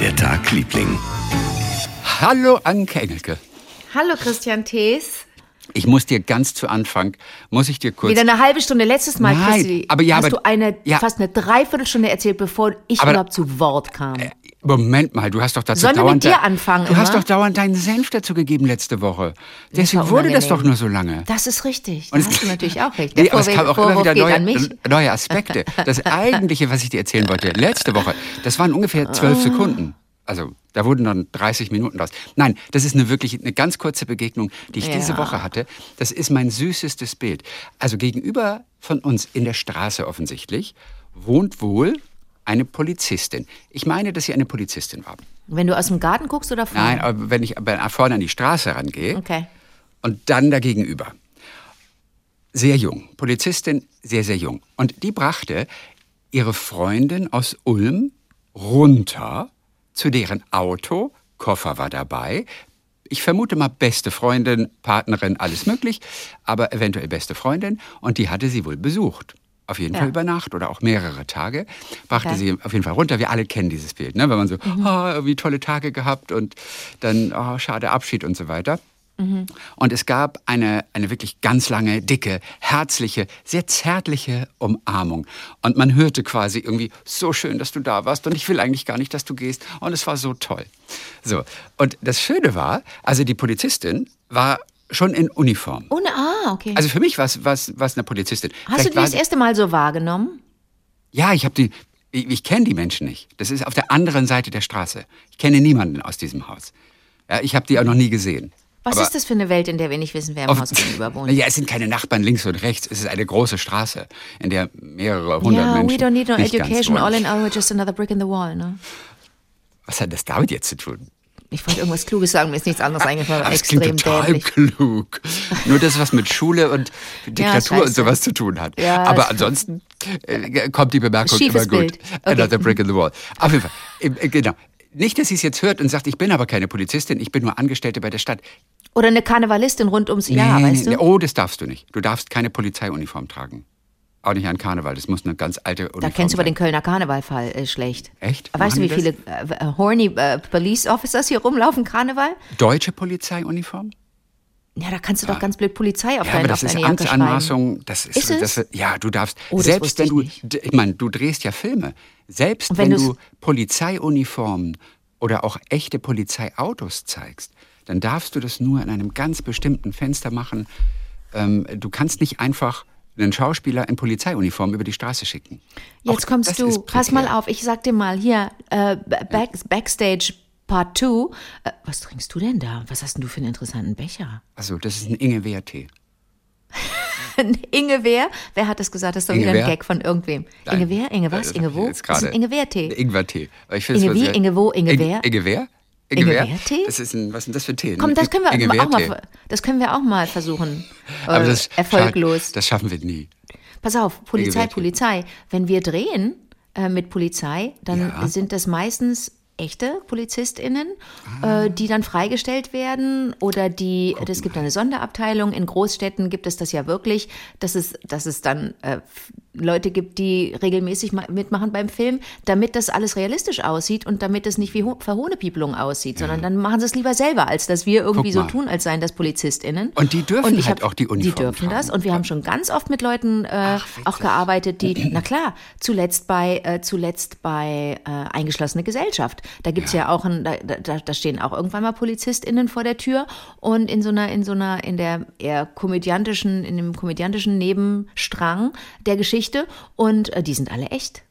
der Tag, Liebling. Hallo Anke Engelke. Hallo Christian Thees. Ich muss dir ganz zu Anfang, muss ich dir kurz... Wieder eine halbe Stunde. Letztes Mal, Nein, Christi, aber ja, hast aber- du eine, ja. fast eine Dreiviertelstunde erzählt, bevor ich Aber- überhaupt zu Wort kam. Moment mal, du hast doch dazu Sollen wir dauernd... mit dir anfangen Du hast immer? doch dauernd deinen Senf dazu gegeben letzte Woche. Deswegen war wurde das doch nur so lange. Das ist richtig. Und es- hast du natürlich auch recht. Der Nee, aber es kam auch immer wieder neue, neue Aspekte. Das eigentliche, was ich dir erzählen wollte, letzte Woche, das waren ungefähr zwölf Ah. Sekunden. Also da wurden dann 30 Minuten draus. Nein, das ist eine wirklich eine ganz kurze Begegnung, die ich diese Ja. Woche hatte. Das ist mein süßestes Bild. Also gegenüber von uns in der Straße offensichtlich wohnt wohl eine Polizistin. Ich meine, dass sie eine Polizistin war. Wenn du aus dem Garten guckst oder vorne? Nein, aber wenn ich vorne an die Straße rangehe, Okay. und dann dagegenüber. Sehr jung. Polizistin, sehr, sehr jung. Und die brachte ihre Freundin aus Ulm runter zu deren Auto. Koffer war dabei. Ich vermute mal beste Freundin, Partnerin, alles möglich, aber eventuell beste Freundin. Und die hatte sie wohl besucht. Auf jeden Ja. Fall über Nacht oder auch mehrere Tage. Brachte Okay. sie auf jeden Fall runter. Wir alle kennen dieses Bild, ne? wenn man so, ah, irgendwie tolle Tage gehabt und dann, oh, schade Abschied und so weiter. Und es gab eine, eine wirklich ganz lange, dicke, herzliche, sehr zärtliche Umarmung. Und man hörte quasi irgendwie, so schön, dass du da warst und ich will eigentlich gar nicht, dass du gehst. Und es war so toll. So. Und das Schöne war, also die Polizistin war schon in Uniform. Ohne, ah, okay. Also für mich war es was, was eine Polizistin. Hast du Vielleicht die war das erste Mal so wahrgenommen? Ja, ich habe die. Ich, ich kenne die Menschen nicht. Das ist auf der anderen Seite der Straße. Ich kenne niemanden aus diesem Haus. Ja, ich habe die auch noch nie gesehen. Was Aber- ist das für eine Welt, in der wir nicht wissen, wer im Haus gegenüber wohnt? Ja, es sind keine Nachbarn links und rechts. Es ist eine große Straße, in der mehrere hundert Ja, Menschen. we don't need no education. All in all, we're just another brick in the wall. Ne? Was hat das damit jetzt zu tun? Ich wollte irgendwas Kluges sagen, mir ist nichts anderes eingefallen. Aber Extrem total dämlich. klug. Nur das, was mit Schule und Diktatur und scheiße. sowas zu tun hat. Ja, Aber ansonsten äh, kommt die Bemerkung immer gut. Bild. Okay. Another brick in the wall. Auf jeden Fall. Äh, Genau. Nicht, dass sie es jetzt hört und sagt, ich bin aber keine Polizistin, ich bin nur Angestellte bei der Stadt. Oder eine Karnevalistin rund ums Jahr, Nee, weißt nee, du? Oh, das darfst du nicht. Du darfst keine Polizeiuniform tragen. Auch nicht an Karneval. Das muss eine ganz alte Uniform Da kennst du aber den Kölner Karnevalfall äh, schlecht. Echt? Weißt du, wie Machen viele äh, horny äh, Police Officers hier rumlaufen, Karneval? Deutsche Polizeiuniform? Ja, da kannst du doch ganz blöd Polizei auf, Ja, dein, aber das ist. Amtsanmaßung. Das ist, Ist es? Das, ja, du darfst, Oh, selbst wenn ich du, nicht. d- ich meine, du drehst ja Filme. Selbst wenn wenn, du Polizeiuniformen oder auch echte Polizeiautos zeigst, dann darfst du das nur in einem ganz bestimmten Fenster machen. Ähm, du kannst nicht einfach einen Schauspieler in Polizeiuniform über die Straße schicken. Auch Jetzt kommst das du, pass mal auf, ich sag dir mal, hier, äh, back, Backstage Part 2. Äh, was trinkst du denn da? Was hast denn du für einen interessanten Becher? Also, das ist ein Ingwer-Tee. Inge wer? Wer hat das gesagt? Das ist doch wieder ein? Gag von irgendwem. Nein. Inge wer? Inge was? Inge wo? Das ist ein Ingwer-Tee. Ingwer-Tee. Inge wie? Inge wo? Inge wer? Inge wer? wer Tee? Das ist ein, was ist denn das für ein Tee? Komm, das können wir auch mal, das können wir auch mal versuchen. Äh, Aber das, erfolglos. Das schaffen wir nie. Pass auf, Polizei. Polizei. Wenn wir drehen äh, mit Polizei, dann Ja. sind das meistens echte PolizistInnen, Ah. äh, die dann freigestellt werden oder die, es gibt eine Sonderabteilung, in Großstädten gibt es das ja wirklich, dass es, dass es dann äh, Leute gibt, die regelmäßig ma- mitmachen beim Film, damit das alles realistisch aussieht und damit es nicht wie Ho- Verhohnepiepelung aussieht, sondern dann machen sie es lieber selber, als dass wir irgendwie so tun, als seien das PolizistInnen. Und die dürfen ich halt hab- auch die Uniform Die dürfen das tragen. und wir haben schon ganz oft mit Leuten äh, auch gearbeitet, die, na klar, zuletzt bei, äh, zuletzt bei äh, eingeschlossene Gesellschaft. Da gibt's ja. auch ein, da, da, da stehen auch irgendwann mal PolizistInnen vor der Tür und in so einer, in so einer, in der eher komödiantischen, in dem komödiantischen Nebenstrang der Geschichte und äh, die sind alle echt.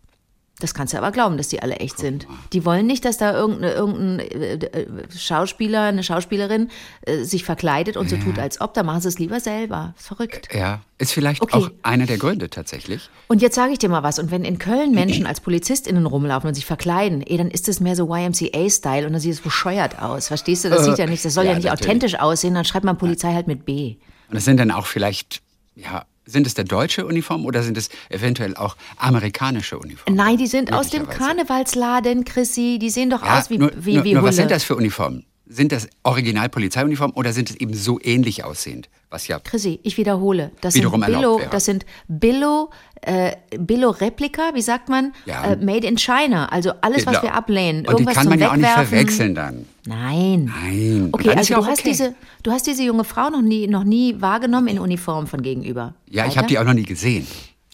Das kannst du aber glauben, dass die alle echt sind. Die wollen nicht, dass da irgendein, irgendein äh, äh, Schauspieler, eine Schauspielerin äh, sich verkleidet und so tut, als ob. Da machen sie es lieber selber. Verrückt. Ja, ist vielleicht Okay. auch einer der Gründe tatsächlich. Und jetzt sage ich dir mal was. Und wenn in Köln Menschen als PolizistInnen rumlaufen und sich verkleiden, eh, dann ist das mehr so YMCA-Style und dann sieht es bescheuert aus. Verstehst du? Das sieht ja nicht, das soll ja, ja, nicht natürlich. authentisch aussehen. Dann schreibt man Polizei halt mit B. Und das sind dann auch vielleicht, ja, sind es der deutsche Uniform oder sind es eventuell auch amerikanische Uniformen? Nein, die sind aus dem. Karnevalsladen, Chrissy. Die sehen doch Ja, aus wie, nur, wie, nur, wie nur Hulle. was sind das für Uniformen? Sind das Original-Polizeiuniformen oder sind es eben so ähnlich aussehend? Was ja Chrissy, ich wiederhole. Das Wiederum sind Billo, das sind Billo, äh, Billo-Replika, wie sagt man? Ja. Äh, made in China. Also alles, was Genau. wir ablehnen. Und die Irgendwas kann zum man ja auch nicht verwechseln dann. Nein. Nein. Okay, also du auch hast, okay. diese, du hast diese junge Frau noch nie, noch nie wahrgenommen in Uniform von gegenüber. Ja, ich Weiter? habe die auch noch nie gesehen.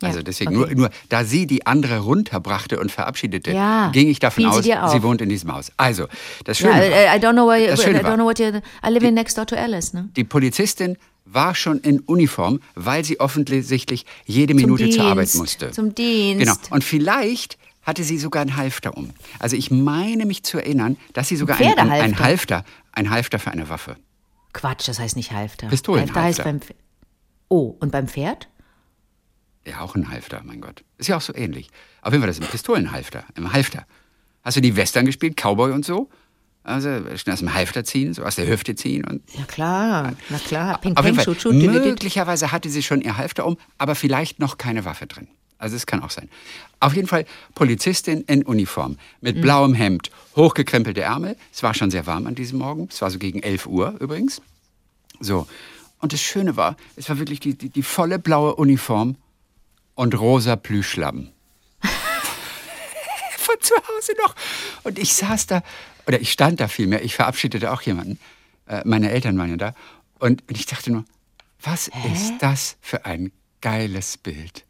Ja, Also deswegen, okay. nur, nur da sie die andere runterbrachte und verabschiedete, Ja, ging ich davon sie aus, auf. sie wohnt in diesem Haus. Also, das Ja, Schöne war, I, I don't know, you- Das I don't know what you, I live in next door to Alice, ne? die Polizistin war schon in Uniform, weil sie offensichtlich jede Minute zur Arbeit Dienst, musste. zum Dienst. Genau. Und vielleicht hatte sie sogar einen Halfter um. Also ich meine mich zu erinnern, dass sie sogar Ein ein, ein, ein. Halfter, ein Halfter für eine Waffe. Quatsch, das heißt nicht Halfter. Pistolenhalfter. Halfter heißt beim Pf- Oh, und beim Pferd? Ja, auch ein Halfter, mein Gott. Ist ja auch so ähnlich. Auf jeden Fall, das ist ein Pistolenhalfter, im Halfter. Hast du die Western gespielt, Cowboy und so? Also schnell aus dem Halfter ziehen, so aus der Hüfte ziehen und Ja klar, na klar. Ping, Auf ping, dü- dü- möglicherweise hatte sie schon ihr Halfter um, aber vielleicht noch keine Waffe drin. Also es kann auch sein. Auf jeden Fall Polizistin in Uniform Mhm. mit blauem Hemd, hochgekrempelte Ärmel. Es war schon sehr warm an diesem Morgen. Es war so gegen 11 Uhr übrigens. So. Und das Schöne war, es war wirklich die, die, die volle blaue Uniform und rosa Plüschlappen. Von zu Hause noch. Und ich saß da, oder ich stand da vielmehr, ich verabschiedete auch jemanden. Äh, meine Eltern waren ja da. Und, ich dachte nur, was ist das für ein geiles Bild?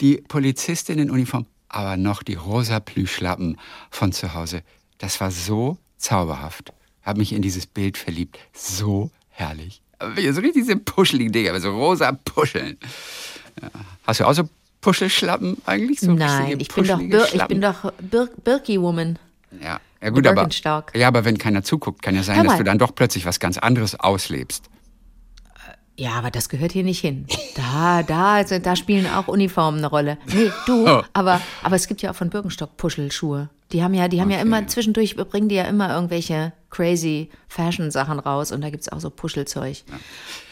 Die Polizistin in Uniform, aber noch die rosa Plüschlappen von zu Hause. Das war so zauberhaft. Habe mich in dieses Bild verliebt. So herrlich. So richtig diese puscheligen Dinge, aber so rosa Puscheln. Ja. Hast du auch so Puschelschlappen eigentlich? So Nein, ich bin doch, Bir ich bin doch Bir Birki-Woman. Ja, ja gut, aber, ja, aber wenn keiner zuguckt, kann ja sein, dass du dann doch plötzlich was ganz anderes auslebst. Ja, aber das gehört hier nicht hin. Da, da, also, da spielen auch Uniformen eine Rolle. Nee, du, Oh. aber, aber es gibt ja auch von Birkenstock Puschelschuhe. Die haben ja, die haben ja Okay. immer, zwischendurch bringen die ja immer irgendwelche crazy Fashion-Sachen raus und da gibt's auch so Puschelzeug.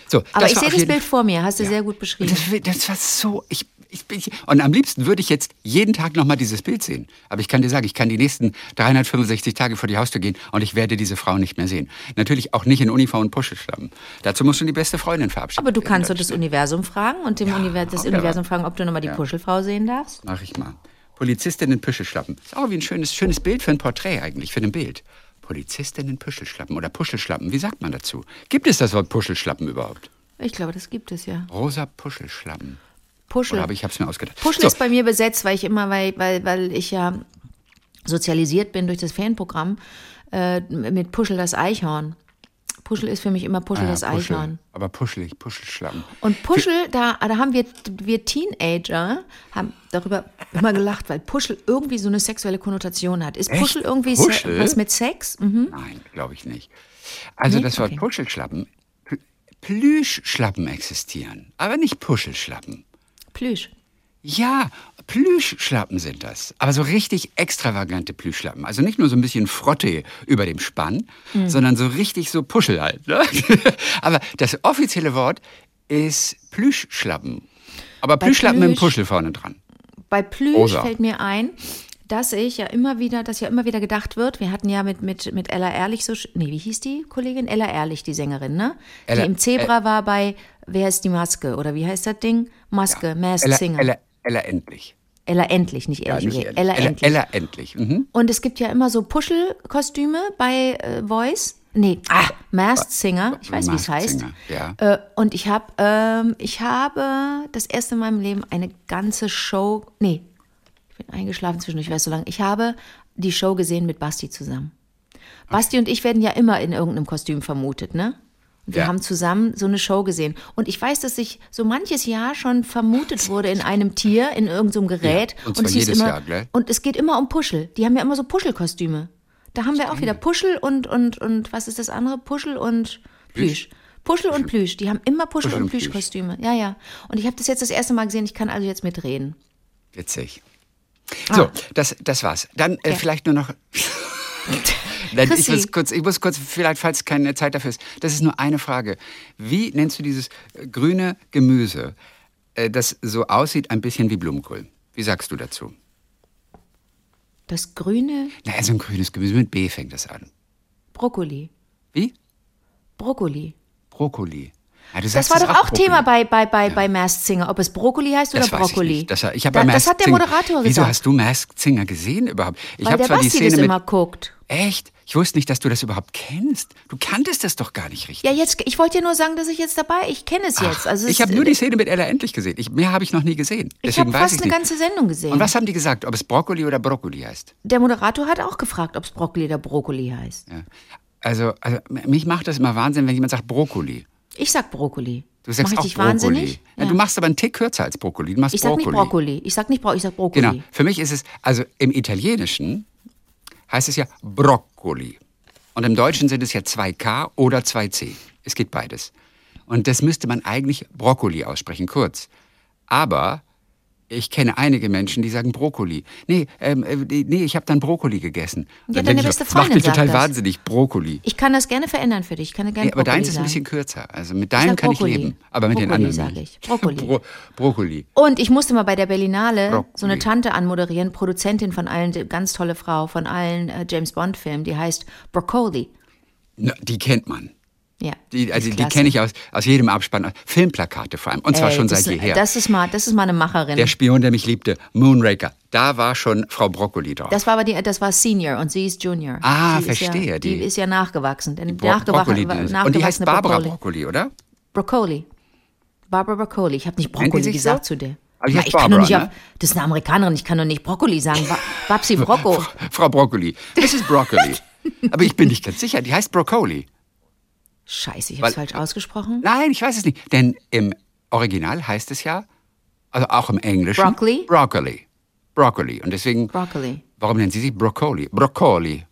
So, Aber das ich sehe das Bild vor mir, hast du Ja. sehr gut beschrieben. Das, das war so. Ich, ich bin, und am liebsten würde ich jetzt jeden Tag nochmal dieses Bild sehen. Aber ich kann dir sagen, ich kann die nächsten 365 Tage vor die Haustür gehen und ich werde diese Frau nicht mehr sehen. Natürlich auch nicht in Uniform und Puschelschlappen. Dazu muss schon die beste Freundin verabschieden. Aber du kannst doch das ich. Universum fragen und dem Univer das auch wieder Universum fragen, ob du nochmal die Ja. Puschelfrau sehen darfst. Mach ich mal. Polizistin in Puschelschlappen. Ist auch wie ein schönes, schönes Bild für ein Porträt eigentlich, für ein Bild. Polizistin in Puschelschlappen oder Puschelschlappen. Wie sagt man dazu? Gibt es das Wort Puschelschlappen überhaupt? Ich glaube, das gibt es ja. Rosa Puschelschlappen. Puschel. Oder aber ich habe es mir ausgedacht. Puschel So, ist bei mir besetzt, weil ich immer, weil, weil, weil ich ja sozialisiert bin durch das Fanprogramm äh, mit Puschel das Eichhorn. Puschel ist für mich immer Puschel ah, das Puschel. Eichhorn. Aber puschelig, Puschelschlappen. Und Puschel, da, da haben wir, wir Teenager haben darüber immer gelacht, weil Puschel irgendwie so eine sexuelle Konnotation hat. Ist Echt? Puschel irgendwie Puschel? was mit Sex? Mhm. Nein, glaube ich nicht. Also Nee? das Wort Okay. Puschelschlappen, Pl- Plüschschlappen existieren, aber nicht Puschelschlappen. Plüsch. Ja, Plüschschlappen sind das. Aber so richtig extravagante Plüschschlappen. Also nicht nur so ein bisschen Frotte über dem Spann, Mhm. sondern so richtig so Puschel halt. Ne? Aber das offizielle Wort ist Plüschschlappen. Aber Bei Plüschschlappen mit Plüsch- Puschel vorne dran. Bei Plüsch Rosa. fällt mir ein, dass ich ja immer wieder, dass ja immer wieder gedacht wird, wir hatten ja mit, mit, mit Ella Ehrlich so, nee, wie hieß die Kollegin? Ella Ehrlich, die Sängerin, ne? Ella- die im Zebra war bei Wer ist die Maske? Oder wie heißt das Ding? Maske, Masked Ella, Singer. Ella, Ella endlich. Ella Endlich, nicht ehrlich, nicht okay. ehrlich. Ella, Ella, Endlich. Ella endlich. Mhm. Und es gibt ja immer so Puschelkostüme bei äh, Voice. Nee, ah, Masked Singer. Ich weiß, wie es heißt. Ja. Äh, und ich habe ähm, ich habe das erste in meinem Leben eine ganze Show. Nee, ich bin eingeschlafen zwischendurch, ich weiß so lange. Ich habe die Show gesehen mit Basti zusammen. Basti und ich werden ja immer in irgendeinem Kostüm vermutet, ne? Und wir Ja. haben zusammen so eine Show gesehen. Und ich weiß, dass sich so manches Jahr schon vermutet wurde in einem Tier, in irgendeinem Gerät. Ja, und zwar es hieß jedes immer, Jahr, gell? Und es geht immer um Puschel. Die haben ja immer so Puschelkostüme. Da haben wir auch wieder Puschel und, und, und was ist das andere? Puschel und Plüsch. Puschel und Plüsch. Die haben immer Puschel, Puschel und und Plüsch. Plüschkostüme. Ja, ja. Und ich habe das jetzt das erste Mal gesehen. Ich kann also jetzt mitreden. Witzig. Ah. So, das, das war's. Dann äh, Ja. vielleicht nur noch. Nein, ich muss kurz, ich muss kurz, vielleicht, falls keine Zeit dafür ist. Das ist nur eine Frage. Wie nennst du dieses äh, grüne Gemüse, äh, das so aussieht, ein bisschen wie Blumenkohl? Wie sagst du dazu? Das grüne Na, so ein grünes Gemüse mit B fängt das an. Brokkoli. Wie? Brokkoli. Brokkoli. Ja, Das war doch auch. Thema bei, bei, bei, bei Masked Singer, ob es Brokkoli heißt oder Das Brokkoli. ich nicht. Das, ich Da- das hat der Singer- Moderator Wieso gesagt. hast du Masked Singer gesehen überhaupt? Ich habe zwar die Basti Szene das mit immer guckt. Echt? Ich wusste nicht, dass du das überhaupt kennst. Du kanntest das doch gar nicht richtig. Ja, jetzt, ich wollte dir nur sagen, dass ich jetzt dabei, ich kenne es jetzt. Also ich habe nur die Szene mit Ella endlich gesehen. Ich, mehr habe ich noch nie gesehen. Ich Deswegen habe weiß fast ich eine ganze Sendung gesehen. Und was haben die gesagt, ob es Brokkoli oder Brokkoli heißt? Der Moderator hat auch gefragt, ob es Brokkoli oder Brokkoli heißt. Ja. Also, also mich macht das immer Wahnsinn, wenn jemand sagt Brokkoli. Ich sag Brokkoli. Du sagst Mach ich auch dich Brokkoli. wahnsinnig? Ja. Du machst aber einen Tick kürzer als Brokkoli. Du machst ich sag Brokkoli. nicht Brokkoli. Ich sag nicht Brokkoli, ich sag Brokkoli. Genau. Für mich ist es, also im Italienischen heißt es ja Brokkoli. Und im Deutschen sind es ja 2K oder 2C. Es geht beides. Und das müsste man eigentlich Brokkoli aussprechen, kurz. Aber ich kenne einige Menschen, die sagen Brokkoli. Nee, ähm, äh, nee ich habe dann Brokkoli gegessen. Und Ja, dann deine ich beste so, das macht mich Freundin total das. wahnsinnig, Brokkoli. Ich kann das gerne verändern für dich. Ich kann gerne Nee, aber Brokkoli deins ist ein bisschen kürzer. Also mit Ich deinem kann ich Brokkoli. leben, aber mit den Brokkoli anderen sag nicht. ich. Brokkoli. Bro Brokkoli. Und ich musste mal bei der Berlinale Brokkoli. so eine Tante anmoderieren, Produzentin von allen, ganz tolle Frau, von allen äh, James Bond Filmen, die heißt Broccoli. Na, die kennt man. Ja. Die, also ist die kenne ich aus, aus jedem Abspann. Filmplakate vor allem. Und zwar Ey, schon seit jeher. Das ist mal, das ist mal eine Macherin. Der Spion, der mich liebte, Moonraker. Da war schon Frau Brokkoli drauf. das war aber die, das war Senior und sie ist Junior. Ah, Ist verstehe, ja, die, die- ist ja nachgewachsen. Denn Bro nachgewachen, Brokkoli. nachgewachsene Und die heißt Barbara Brokkoli. Brokkoli, oder? Broccoli. Barbara Broccoli. Ich habe nicht Broccoli gesagt so? zu dir. Aber Na, ich kann doch Barbara, nicht ne? das ist eine Amerikanerin, ich kann doch nicht Broccoli sagen. Ba- Babsi Brocco. Frau Brokkoli. Das ist Brokkoli. Aber ich bin nicht ganz sicher. Die heißt Brokkoli. Scheiße, ich habe falsch ausgesprochen. Nein, ich weiß es nicht. Denn im Original heißt es ja, also auch im Englischen. Broccoli? Broccoli. Broccoli. Und deswegen, Broccoli. warum nennen Sie sie Brokkoli? Brokkoli.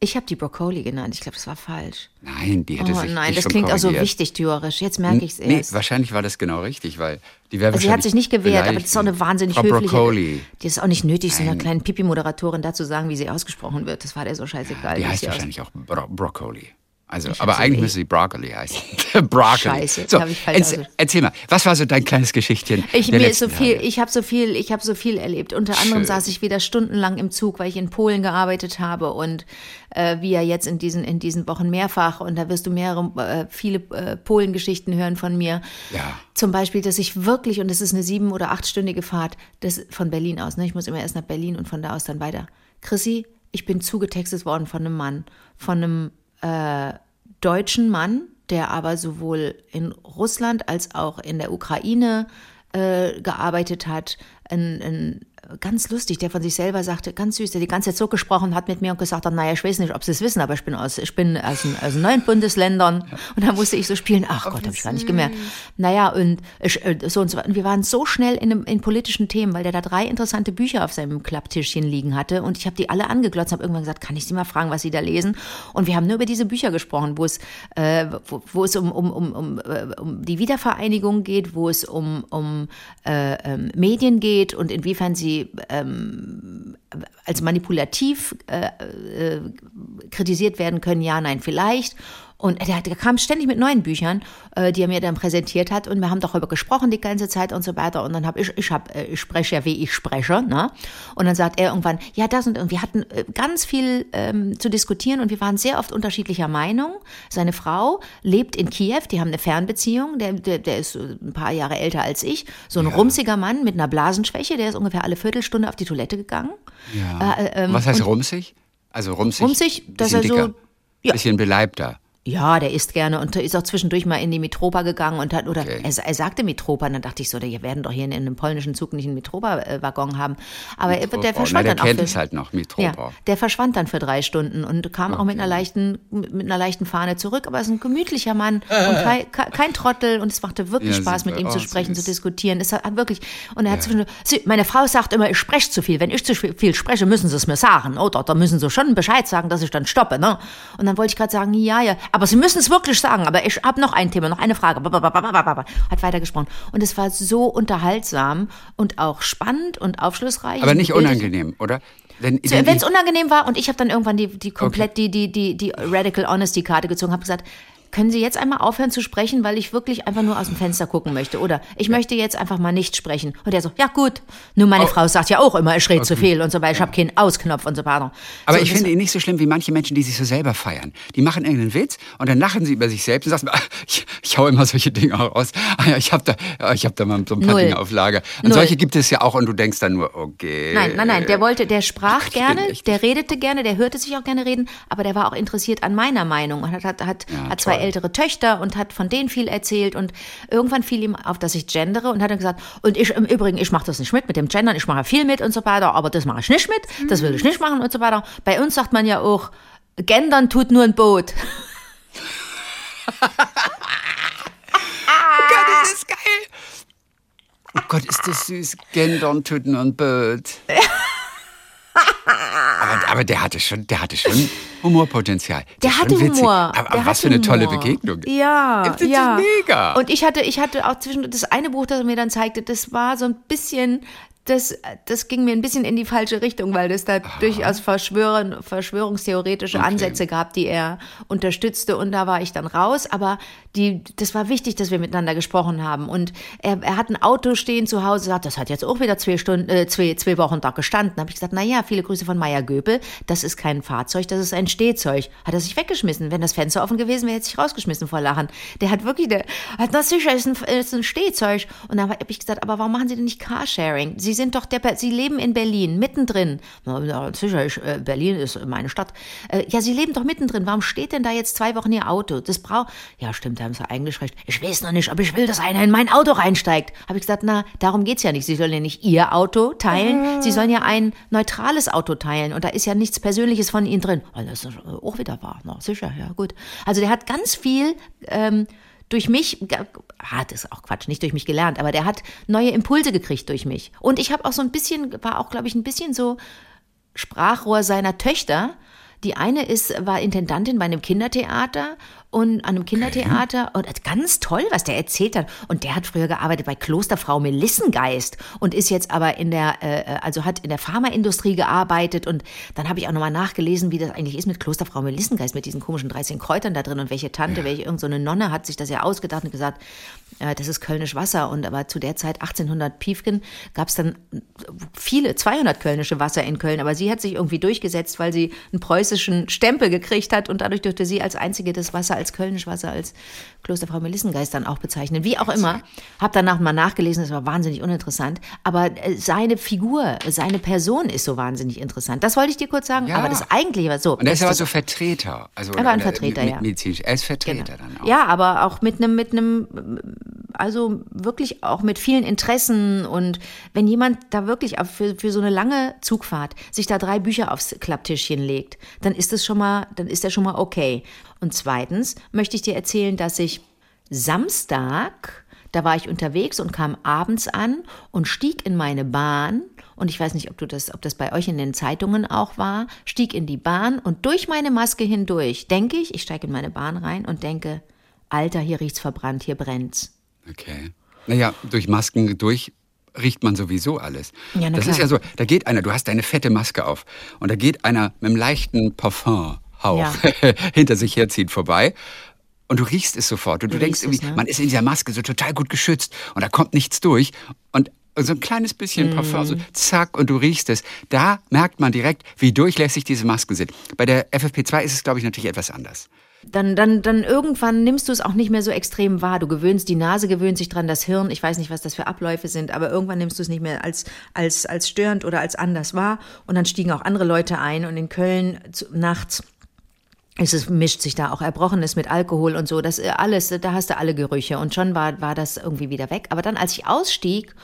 Ich habe die Broccoli genannt. Ich glaube, das war falsch. Nein, die hätte Oh sich nein, das schon klingt auch so korrigiert. wichtigtuerisch. Jetzt merke ich es Nee, erst. wahrscheinlich war das genau richtig, weil die wäre Also sie hat sich nicht gewehrt, aber das ist auch eine wahnsinnig Frau höfliche. Broccoli. Die ist auch nicht nötig, so einer kleinen Pipi-Moderatorin da zu sagen, wie sie ausgesprochen wird. Das war der so scheißegal. Die wie heißt wahrscheinlich auch Bro Broccoli. Also, Ich aber eigentlich eh- müsste sie Broccoli heißen. Broccoli. Scheiße, so, hab ich falsch erz- ausgesprochen. erzähl mal, was war so dein kleines Geschichtchen? Ich, mir so viel, Tage? ich habe so viel, ich habe so viel erlebt. Unter anderem Schön. saß ich wieder stundenlang im Zug, weil ich in Polen gearbeitet habe und äh, wie ja jetzt in diesen in diesen Wochen mehrfach und da wirst du mehrere äh, viele äh, Polengeschichten hören von mir. Ja. Zum Beispiel, dass ich wirklich und es ist eine sieben oder achtstündige Fahrt, das von Berlin aus. Ne? Ich muss immer erst nach Berlin und von da aus dann weiter. Chrissy, ich bin zugetextet worden von einem Mann, von einem äh, deutschen Mann, der aber sowohl in Russland als auch in der Ukraine äh, gearbeitet hat. Ein, ein, ganz lustig, der von sich selber sagte, ganz süß, der die ganze Zeit so gesprochen hat mit mir und gesagt hat, naja, ich weiß nicht, ob Sie es wissen, aber ich bin aus, ich bin aus, aus neuen Bundesländern. Und da musste ich so spielen, ach Gott, habe ich gar nicht gemerkt. Naja, und ich, äh, so und so. Und wir waren so schnell in, einem- in politischen Themen, weil der da drei interessante Bücher auf seinem Klapptischchen liegen hatte. Und ich habe die alle angeglotzt, habe irgendwann gesagt, kann ich Sie mal fragen, was Sie da lesen? Und wir haben nur über diese Bücher gesprochen, wo es, äh, wo, wo es um, um, um, um, äh, um die Wiedervereinigung geht, wo es um, um äh, ähm, Medien geht und inwiefern sie ähm, als manipulativ äh, äh, kritisiert werden können, ja, nein, vielleicht. Und der, der kam ständig mit neuen Büchern, äh, die er mir dann präsentiert hat. Und wir haben darüber gesprochen die ganze Zeit und so weiter. Und dann habe ich, ich hab, äh, ich spreche ja, wie ich spreche. Ne? Und dann sagt er irgendwann, ja, das und, und wir hatten äh, ganz viel ähm, zu diskutieren und wir waren sehr oft unterschiedlicher Meinung. Seine Frau lebt in Kiew, die haben eine Fernbeziehung. Der, der, der ist ein paar Jahre älter als ich. So ein rumsiger Mann mit einer Blasenschwäche, der ist ungefähr alle Viertelstunde auf die Toilette gegangen. Ja. Äh, ähm, was heißt rumsig? Also rumsig. Rumsig, dass er so- ja. Bisschen beleibter. Ja, der isst gerne und ist auch zwischendurch mal in die Mitropa gegangen und hat, oder Okay. er, er sagte Mitropa, und dann dachte ich so, wir werden doch hier in, einem polnischen Zug nicht einen Mitropa-Waggon haben. Aber er- der verschwand Na, der dann auch. kennt für- es halt noch, ja, Mitropa. der verschwand dann für drei Stunden und kam auch mit einer leichten, mit einer leichten Fahne zurück. Aber er ist ein gemütlicher Mann und kein, kein Trottel und es machte wirklich Ja, Spaß, mit ihm zu Oh, sprechen, süß. zu diskutieren. Es hat wirklich, und er hat zwischendurch, Sie, meine Frau sagt immer, ich spreche zu viel. Wenn ich zu viel spreche, müssen Sie es mir sagen. Oder da müssen Sie schon Bescheid sagen, dass ich dann stoppe. Ne? Und dann wollte ich gerade sagen, ja, ja, aber Sie müssen es wirklich sagen. Aber ich habe noch ein Thema, noch eine Frage. Hat weitergesprochen. Und es war so unterhaltsam und auch spannend und aufschlussreich. Aber nicht unangenehm, oder? Wenn, So, es unangenehm war und ich habe dann irgendwann die, die komplett die, die, die, die Radical Honesty Karte gezogen, habe gesagt, können Sie jetzt einmal aufhören zu sprechen, weil ich wirklich einfach nur aus dem Fenster gucken möchte? Oder ich möchte jetzt einfach mal nicht sprechen. Und er so, ja gut. Nur meine oh. Frau sagt ja auch immer, ich rede okay. zu viel und so weiter. Ich habe keinen Ausknopf und so weiter. Aber so, ich finde ihn nicht so schlimm wie manche Menschen, die sich so selber feiern. Die machen irgendeinen Witz und dann lachen sie über sich selbst und sagen, ah, ich, ich hau immer solche Dinge raus. Ah ja, ich habe da, ich hab da mal so ein paar Null. Dinge auf Lager. Und Null. solche gibt es ja auch und du denkst dann nur, okay. Nein, nein, nein. Der wollte, der sprach gerne, der redete gerne, der hörte sich auch gerne reden, aber der war auch interessiert an meiner Meinung und hat, hat, hat, ja, hat zwei ältere Töchter und hat von denen viel erzählt und irgendwann fiel ihm auf, dass ich gendere und hat dann gesagt, und ich im Übrigen, ich mache das nicht mit, mit dem Gendern, ich mache viel mit und so weiter, aber das mache ich nicht mit, das will ich nicht machen und so weiter. Bei uns sagt man ja auch, gendern tut nur ein Boot. oh Gott, das ist geil. Oh Gott, ist das süß. Gendern tut nur ein Boot. aber, aber, der hatte schon, der hatte schon Humorpotenzial. Der, der hatte Humor. Aber, aber was für eine tolle Begegnung. Ja, das ja. Ist mega. Und ich hatte, ich hatte auch zwischen das eine Buch, das er mir dann zeigte, das war so ein bisschen das, das ging mir ein bisschen in die falsche Richtung, weil es da Aha. durchaus Verschwören, verschwörungstheoretische okay. Ansätze gab, die er unterstützte. Und da war ich dann raus. Aber die, das war wichtig, dass wir miteinander gesprochen haben. Und er, er hat ein Auto stehen zu Hause, sagt, das hat jetzt auch wieder zwei Stunden, äh, zwei, zwei Wochen da gestanden. Da habe ich gesagt, na ja, viele Grüße von Meier Göbel. Das ist kein Fahrzeug, das ist ein Stehzeug. Hat er sich weggeschmissen. Wenn das Fenster offen gewesen wäre, hätte sich rausgeschmissen vor Lachen. Der hat wirklich, der hat, na sicher, ist ein, ist ein Stehzeug. Und dann habe ich gesagt, aber warum machen Sie denn nicht Carsharing? Sie sind doch der, Sie leben in Berlin, mittendrin. Na, sicher, ich, äh, Berlin ist meine Stadt. Äh, ja, Sie leben doch mittendrin. Warum steht denn da jetzt zwei Wochen Ihr Auto? Das braucht, ja, stimmt, da haben Sie eingeschränkt. Ich weiß noch nicht, aber ich will, dass einer in mein Auto reinsteigt. Habe ich gesagt, na, darum geht's ja nicht. Sie sollen ja nicht Ihr Auto teilen. Sie sollen ja ein neutrales Auto teilen. Und da ist ja nichts Persönliches von Ihnen drin. Oh, das ist auch wieder wahr. Na, sicher, ja, gut. Also der hat ganz viel, ähm, durch mich, hat es auch Quatsch, nicht durch mich gelernt, aber der hat neue Impulse gekriegt durch mich. Und ich habe auch so ein bisschen, war auch, glaube ich, ein bisschen so Sprachrohr seiner Töchter. Die eine ist, war Intendantin bei einem Kindertheater und an einem Kindertheater okay. und ganz toll, was der erzählt hat. Und der hat früher gearbeitet bei Klosterfrau Melissengeist und ist jetzt aber in der, äh, also hat in der Pharmaindustrie gearbeitet und dann habe ich auch nochmal nachgelesen, wie das eigentlich ist mit Klosterfrau Melissengeist, mit diesen komischen 13 Kräutern da drin und welche Tante, ja. welche irgendeine so Nonne hat sich das ja ausgedacht und gesagt, äh, das ist Kölnisch Wasser und aber zu der Zeit 1800 Piefken gab es dann viele, 200 Kölnische Wasser in Köln, aber sie hat sich irgendwie durchgesetzt, weil sie einen preußischen Stempel gekriegt hat und dadurch durfte sie als einzige das Wasser als Kölnisch Wasser als Klosterfrau Melissengeist dann auch bezeichnen. Wie auch immer. Hab danach mal nachgelesen, das war wahnsinnig uninteressant. Aber äh, seine Figur, seine Person ist so wahnsinnig interessant. Das wollte ich dir kurz sagen. Ja. Aber das eigentliche war so. Und er ist aber so Vertreter. Also, er war ein Vertreter, ja. Medizinisch. Er ist Vertreter genau. dann auch. Ja, aber auch mit einem, mit einem, also wirklich auch mit vielen Interessen. Und wenn jemand da wirklich für, für so eine lange Zugfahrt sich da drei Bücher aufs Klapptischchen legt, dann ist das schon mal, dann ist er schon mal okay. Und zweitens möchte ich dir erzählen, dass ich Samstag, da war ich unterwegs und kam abends an und stieg in meine Bahn und ich weiß nicht, ob du das, ob das bei euch in den Zeitungen auch war, stieg in die Bahn und durch meine Maske hindurch denke ich, ich steige in meine Bahn rein und denke, Alter, hier riecht's verbrannt, hier brennt's. Okay. Naja, durch Masken durch riecht man sowieso alles. Ja, das klar. ist ja so, da geht einer, du hast deine fette Maske auf und da geht einer mit einem leichten Parfum Hauch ja. hinter sich herzieht vorbei. Und du riechst es sofort. Und du, du denkst irgendwie, es, ne? man ist in dieser Maske so total gut geschützt und da kommt nichts durch. Und so ein kleines bisschen mm. Parfum, so zack, und du riechst es. Da merkt man direkt, wie durchlässig diese Masken sind. Bei der FFP2 ist es, glaube ich, natürlich etwas anders dann, dann, dann irgendwann nimmst du es auch nicht mehr so extrem wahr. Du gewöhnst, die Nase gewöhnt sich dran, das Hirn, ich weiß nicht, was das für Abläufe sind, aber irgendwann nimmst du es nicht mehr als, als, als störend oder als anders wahr. Und dann stiegen auch andere Leute ein und in Köln zu, nachts es ist, mischt sich da auch Erbrochenes mit Alkohol und so, das äh, alles, da hast du alle Gerüche und schon war, war das irgendwie wieder weg. Aber dann, als ich ausstieg,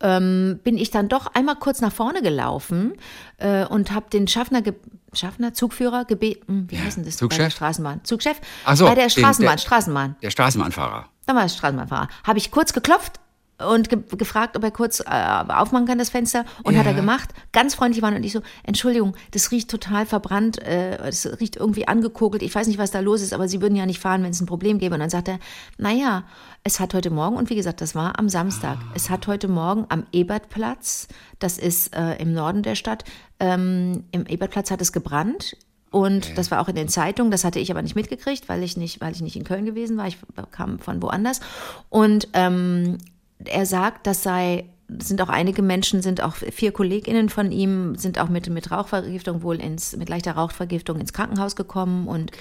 ähm, bin ich dann doch einmal kurz nach vorne gelaufen äh, und habe den Schaffner, Schaffner, Zugführer gebeten, wie ja, heißt denn das? Zugchef? Bei der Straßenbahn. Zugchef? Ach so, bei der Straßenbahn, der, Straßenbahn. Der Straßenbahnfahrer. Da war der Straßenbahnfahrer. Habe ich kurz geklopft und ge gefragt, ob er kurz äh, aufmachen kann, das Fenster. Und ja. hat er gemacht. Ganz freundlich waren und ich so, Entschuldigung, das riecht total verbrannt, äh, das riecht irgendwie angekokelt. Ich weiß nicht, was da los ist, aber Sie würden ja nicht fahren, wenn es ein Problem gäbe. Und dann sagt er, naja, es hat heute Morgen, und wie gesagt, das war am Samstag, ah. es hat heute Morgen am Ebertplatz, das ist äh, im Norden der Stadt, ähm, im Ebertplatz hat es gebrannt Und okay. das war auch in den Zeitungen, das hatte ich aber nicht mitgekriegt, weil ich nicht, weil ich nicht in Köln gewesen war. Ich kam von woanders. Und ähm, er sagt, das sei sind auch einige Menschen, sind auch vier KollegInnen von ihm, sind auch mit, mit Rauchvergiftung wohl ins, mit leichter Rauchvergiftung ins Krankenhaus gekommen und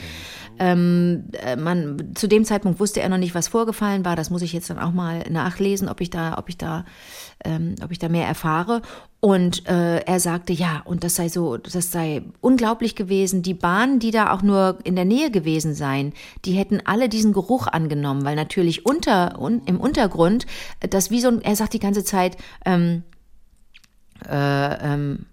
ähm, äh, man, zu dem Zeitpunkt wusste er noch nicht, was vorgefallen war. Das muss ich jetzt dann auch mal nachlesen, ob ich da, ob ich da, ähm, ob ich da mehr erfahre. Und äh, er sagte, ja, und das sei so, das sei unglaublich gewesen. Die Bahnen, die da auch nur in der Nähe gewesen seien, die hätten alle diesen Geruch angenommen, weil natürlich unter un, im Untergrund, das wie so ein, er sagt die ganze Zeit, ähm, äh, ähm,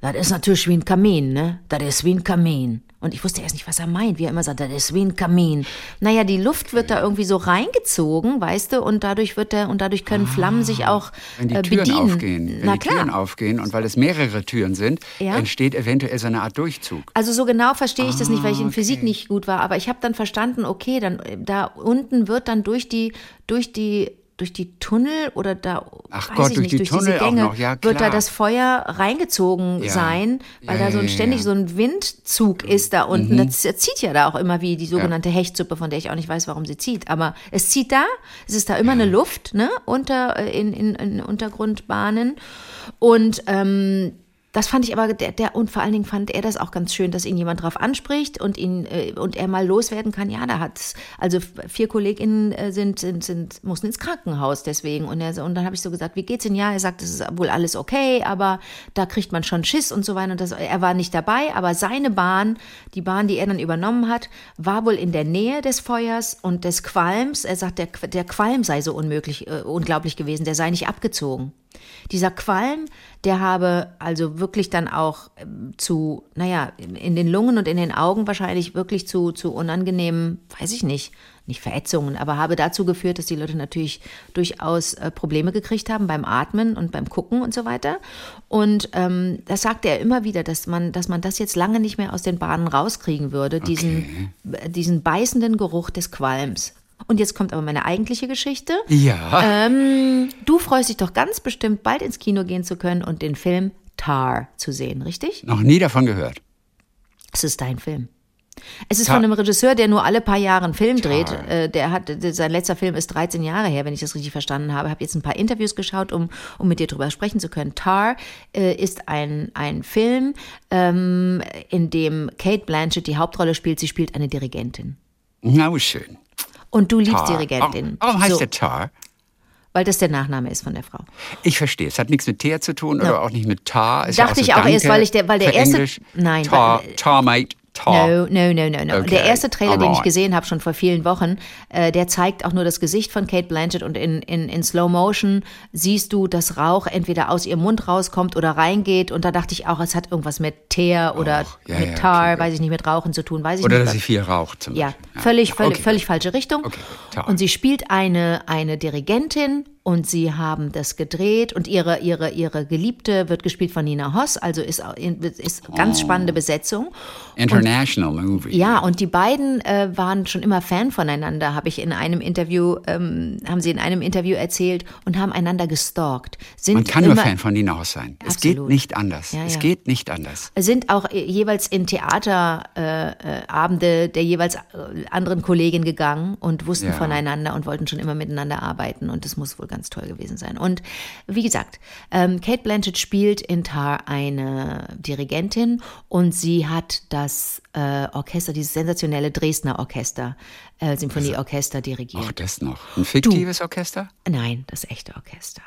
das ist natürlich wie ein Kamin, ne? Das ist wie ein Kamin. Und ich wusste erst nicht, was er meint, wie er immer sagt, das ist wie ein Kamin. Naja, die Luft wird da irgendwie so reingezogen, weißt du, und dadurch wird der, und dadurch können Flammen sich ah, auch wenn die äh, Türen bedienen. aufgehen, wenn Na die klar. Türen aufgehen und weil es mehrere Türen sind, Ja. entsteht eventuell so eine Art Durchzug. Also so genau verstehe ich das nicht, weil ich in Ah, Physik okay. nicht gut war, aber ich habe dann verstanden, okay, dann äh, da unten wird dann durch die durch die durch die Tunnel oder da Ach weiß Gott, ich durch nicht, die durch Tunnel diese Gänge noch, ja, wird da das Feuer reingezogen Ja. sein, weil Ja, da so ein ständig so ein Windzug ist da unten. Mhm. Das zieht ja da auch immer wie die sogenannte Hechtsuppe, von der ich auch nicht weiß, warum sie zieht. Aber es zieht da, es ist da immer eine Luft, ne, unter äh, in, in, in Untergrundbahnen und ähm, das fand ich aber, der, der, und vor allen Dingen fand er das auch ganz schön, dass ihn jemand drauf anspricht und ihn, äh, und er mal loswerden kann. Ja, da hat's, also vier KollegInnen äh, sind, sind, sind, mussten ins Krankenhaus deswegen. Und er, und dann habe ich so gesagt, wie geht's Ihnen? Ja, er sagt, es ist wohl alles okay, aber da kriegt man schon Schiss und so weiter. Und das, er war nicht dabei, aber seine Bahn, die Bahn, die er dann übernommen hat, war wohl in der Nähe des Feuers und des Qualms. Er sagt, der, der Qualm sei so unmöglich, äh, unglaublich gewesen, der sei nicht abgezogen. Dieser Qualm, der habe also wirklich dann auch ähm, zu, naja, in den Lungen und in den Augen wahrscheinlich wirklich zu, zu unangenehmen, weiß ich nicht, nicht Verätzungen, aber habe dazu geführt, dass die Leute natürlich durchaus äh, Probleme gekriegt haben beim Atmen und beim Gucken und so weiter. Und ähm, das sagte er immer wieder, dass man, dass man das jetzt lange nicht mehr aus den Bahnen rauskriegen würde, diesen, äh, diesen beißenden Geruch des Qualms. Und jetzt kommt aber meine eigentliche Geschichte. Ja. Ähm, du freust dich doch ganz bestimmt, bald ins Kino gehen zu können und den Film Tar zu sehen, richtig? Noch nie davon gehört. Es ist dein Film. Es ist Tar- von einem Regisseur, der nur alle paar Jahre einen Film dreht. Tar. Äh, der hat, sein letzter Film ist 13 Jahre her, wenn ich das richtig verstanden habe. Habe jetzt ein paar Interviews geschaut, um, um mit dir drüber sprechen zu können. Tar äh, ist ein, ein Film, ähm, in dem Kate Blanchett die Hauptrolle spielt. Sie spielt eine Dirigentin. Na, schön. Und du liebst Tar. Dirigentin. Warum, warum heißt so, der Tar? weil das der Nachname ist von der Frau. Ich verstehe. Es hat nichts mit Teer zu tun oder No. auch nicht mit Tar. Ist ja Dachte so ich auch erst, weil ich der- weil der erste- Englisch. Nein, Tar, Tarmate, Tar. No, no, no, no, no. Okay, Der erste Trailer, den ich gesehen habe, schon vor vielen Wochen, äh, der zeigt auch nur das Gesicht von Kate Blanchett und in, in, in Slow Motion siehst du, dass Rauch entweder aus ihrem Mund rauskommt oder reingeht. Und da dachte ich auch, es hat irgendwas mit Teer oder Och, ja, mit ja, Tar, okay, weiß ich nicht, mit Rauchen zu tun, weiß ich Oder nicht. dass sie viel raucht zum Ja, Beispiel. völlig, völlig, Okay, völlig falsche Richtung. Und sie spielt eine, eine Dirigentin und sie haben das gedreht und ihre, ihre, ihre Geliebte wird gespielt von Nina Hoss, also ist, ist ganz Oh. spannende Besetzung. International Movie. Ja, und die beiden äh, waren schon immer Fan voneinander, habe ich in einem Interview, ähm, haben sie in einem Interview erzählt und haben einander gestalkt. Sind Man kann immer, nur Fan von Nina Hoss sein. Es geht Absolut. nicht anders. Ja, Es ja. geht nicht anders. sind auch äh, jeweils in Theaterabende äh, Abende der jeweils äh, anderen Kollegin gegangen und wussten Ja. voneinander und wollten schon immer miteinander arbeiten und das muss wohl ganz toll gewesen sein. Und wie gesagt, ähm, Kate Blanchett spielt in Tar eine Dirigentin und sie hat das äh, Orchester, dieses sensationelle Dresdner Orchester, äh, Symphonieorchester dirigiert. Auch das noch. Ein fiktives Orchester? Nein, das echte Orchester.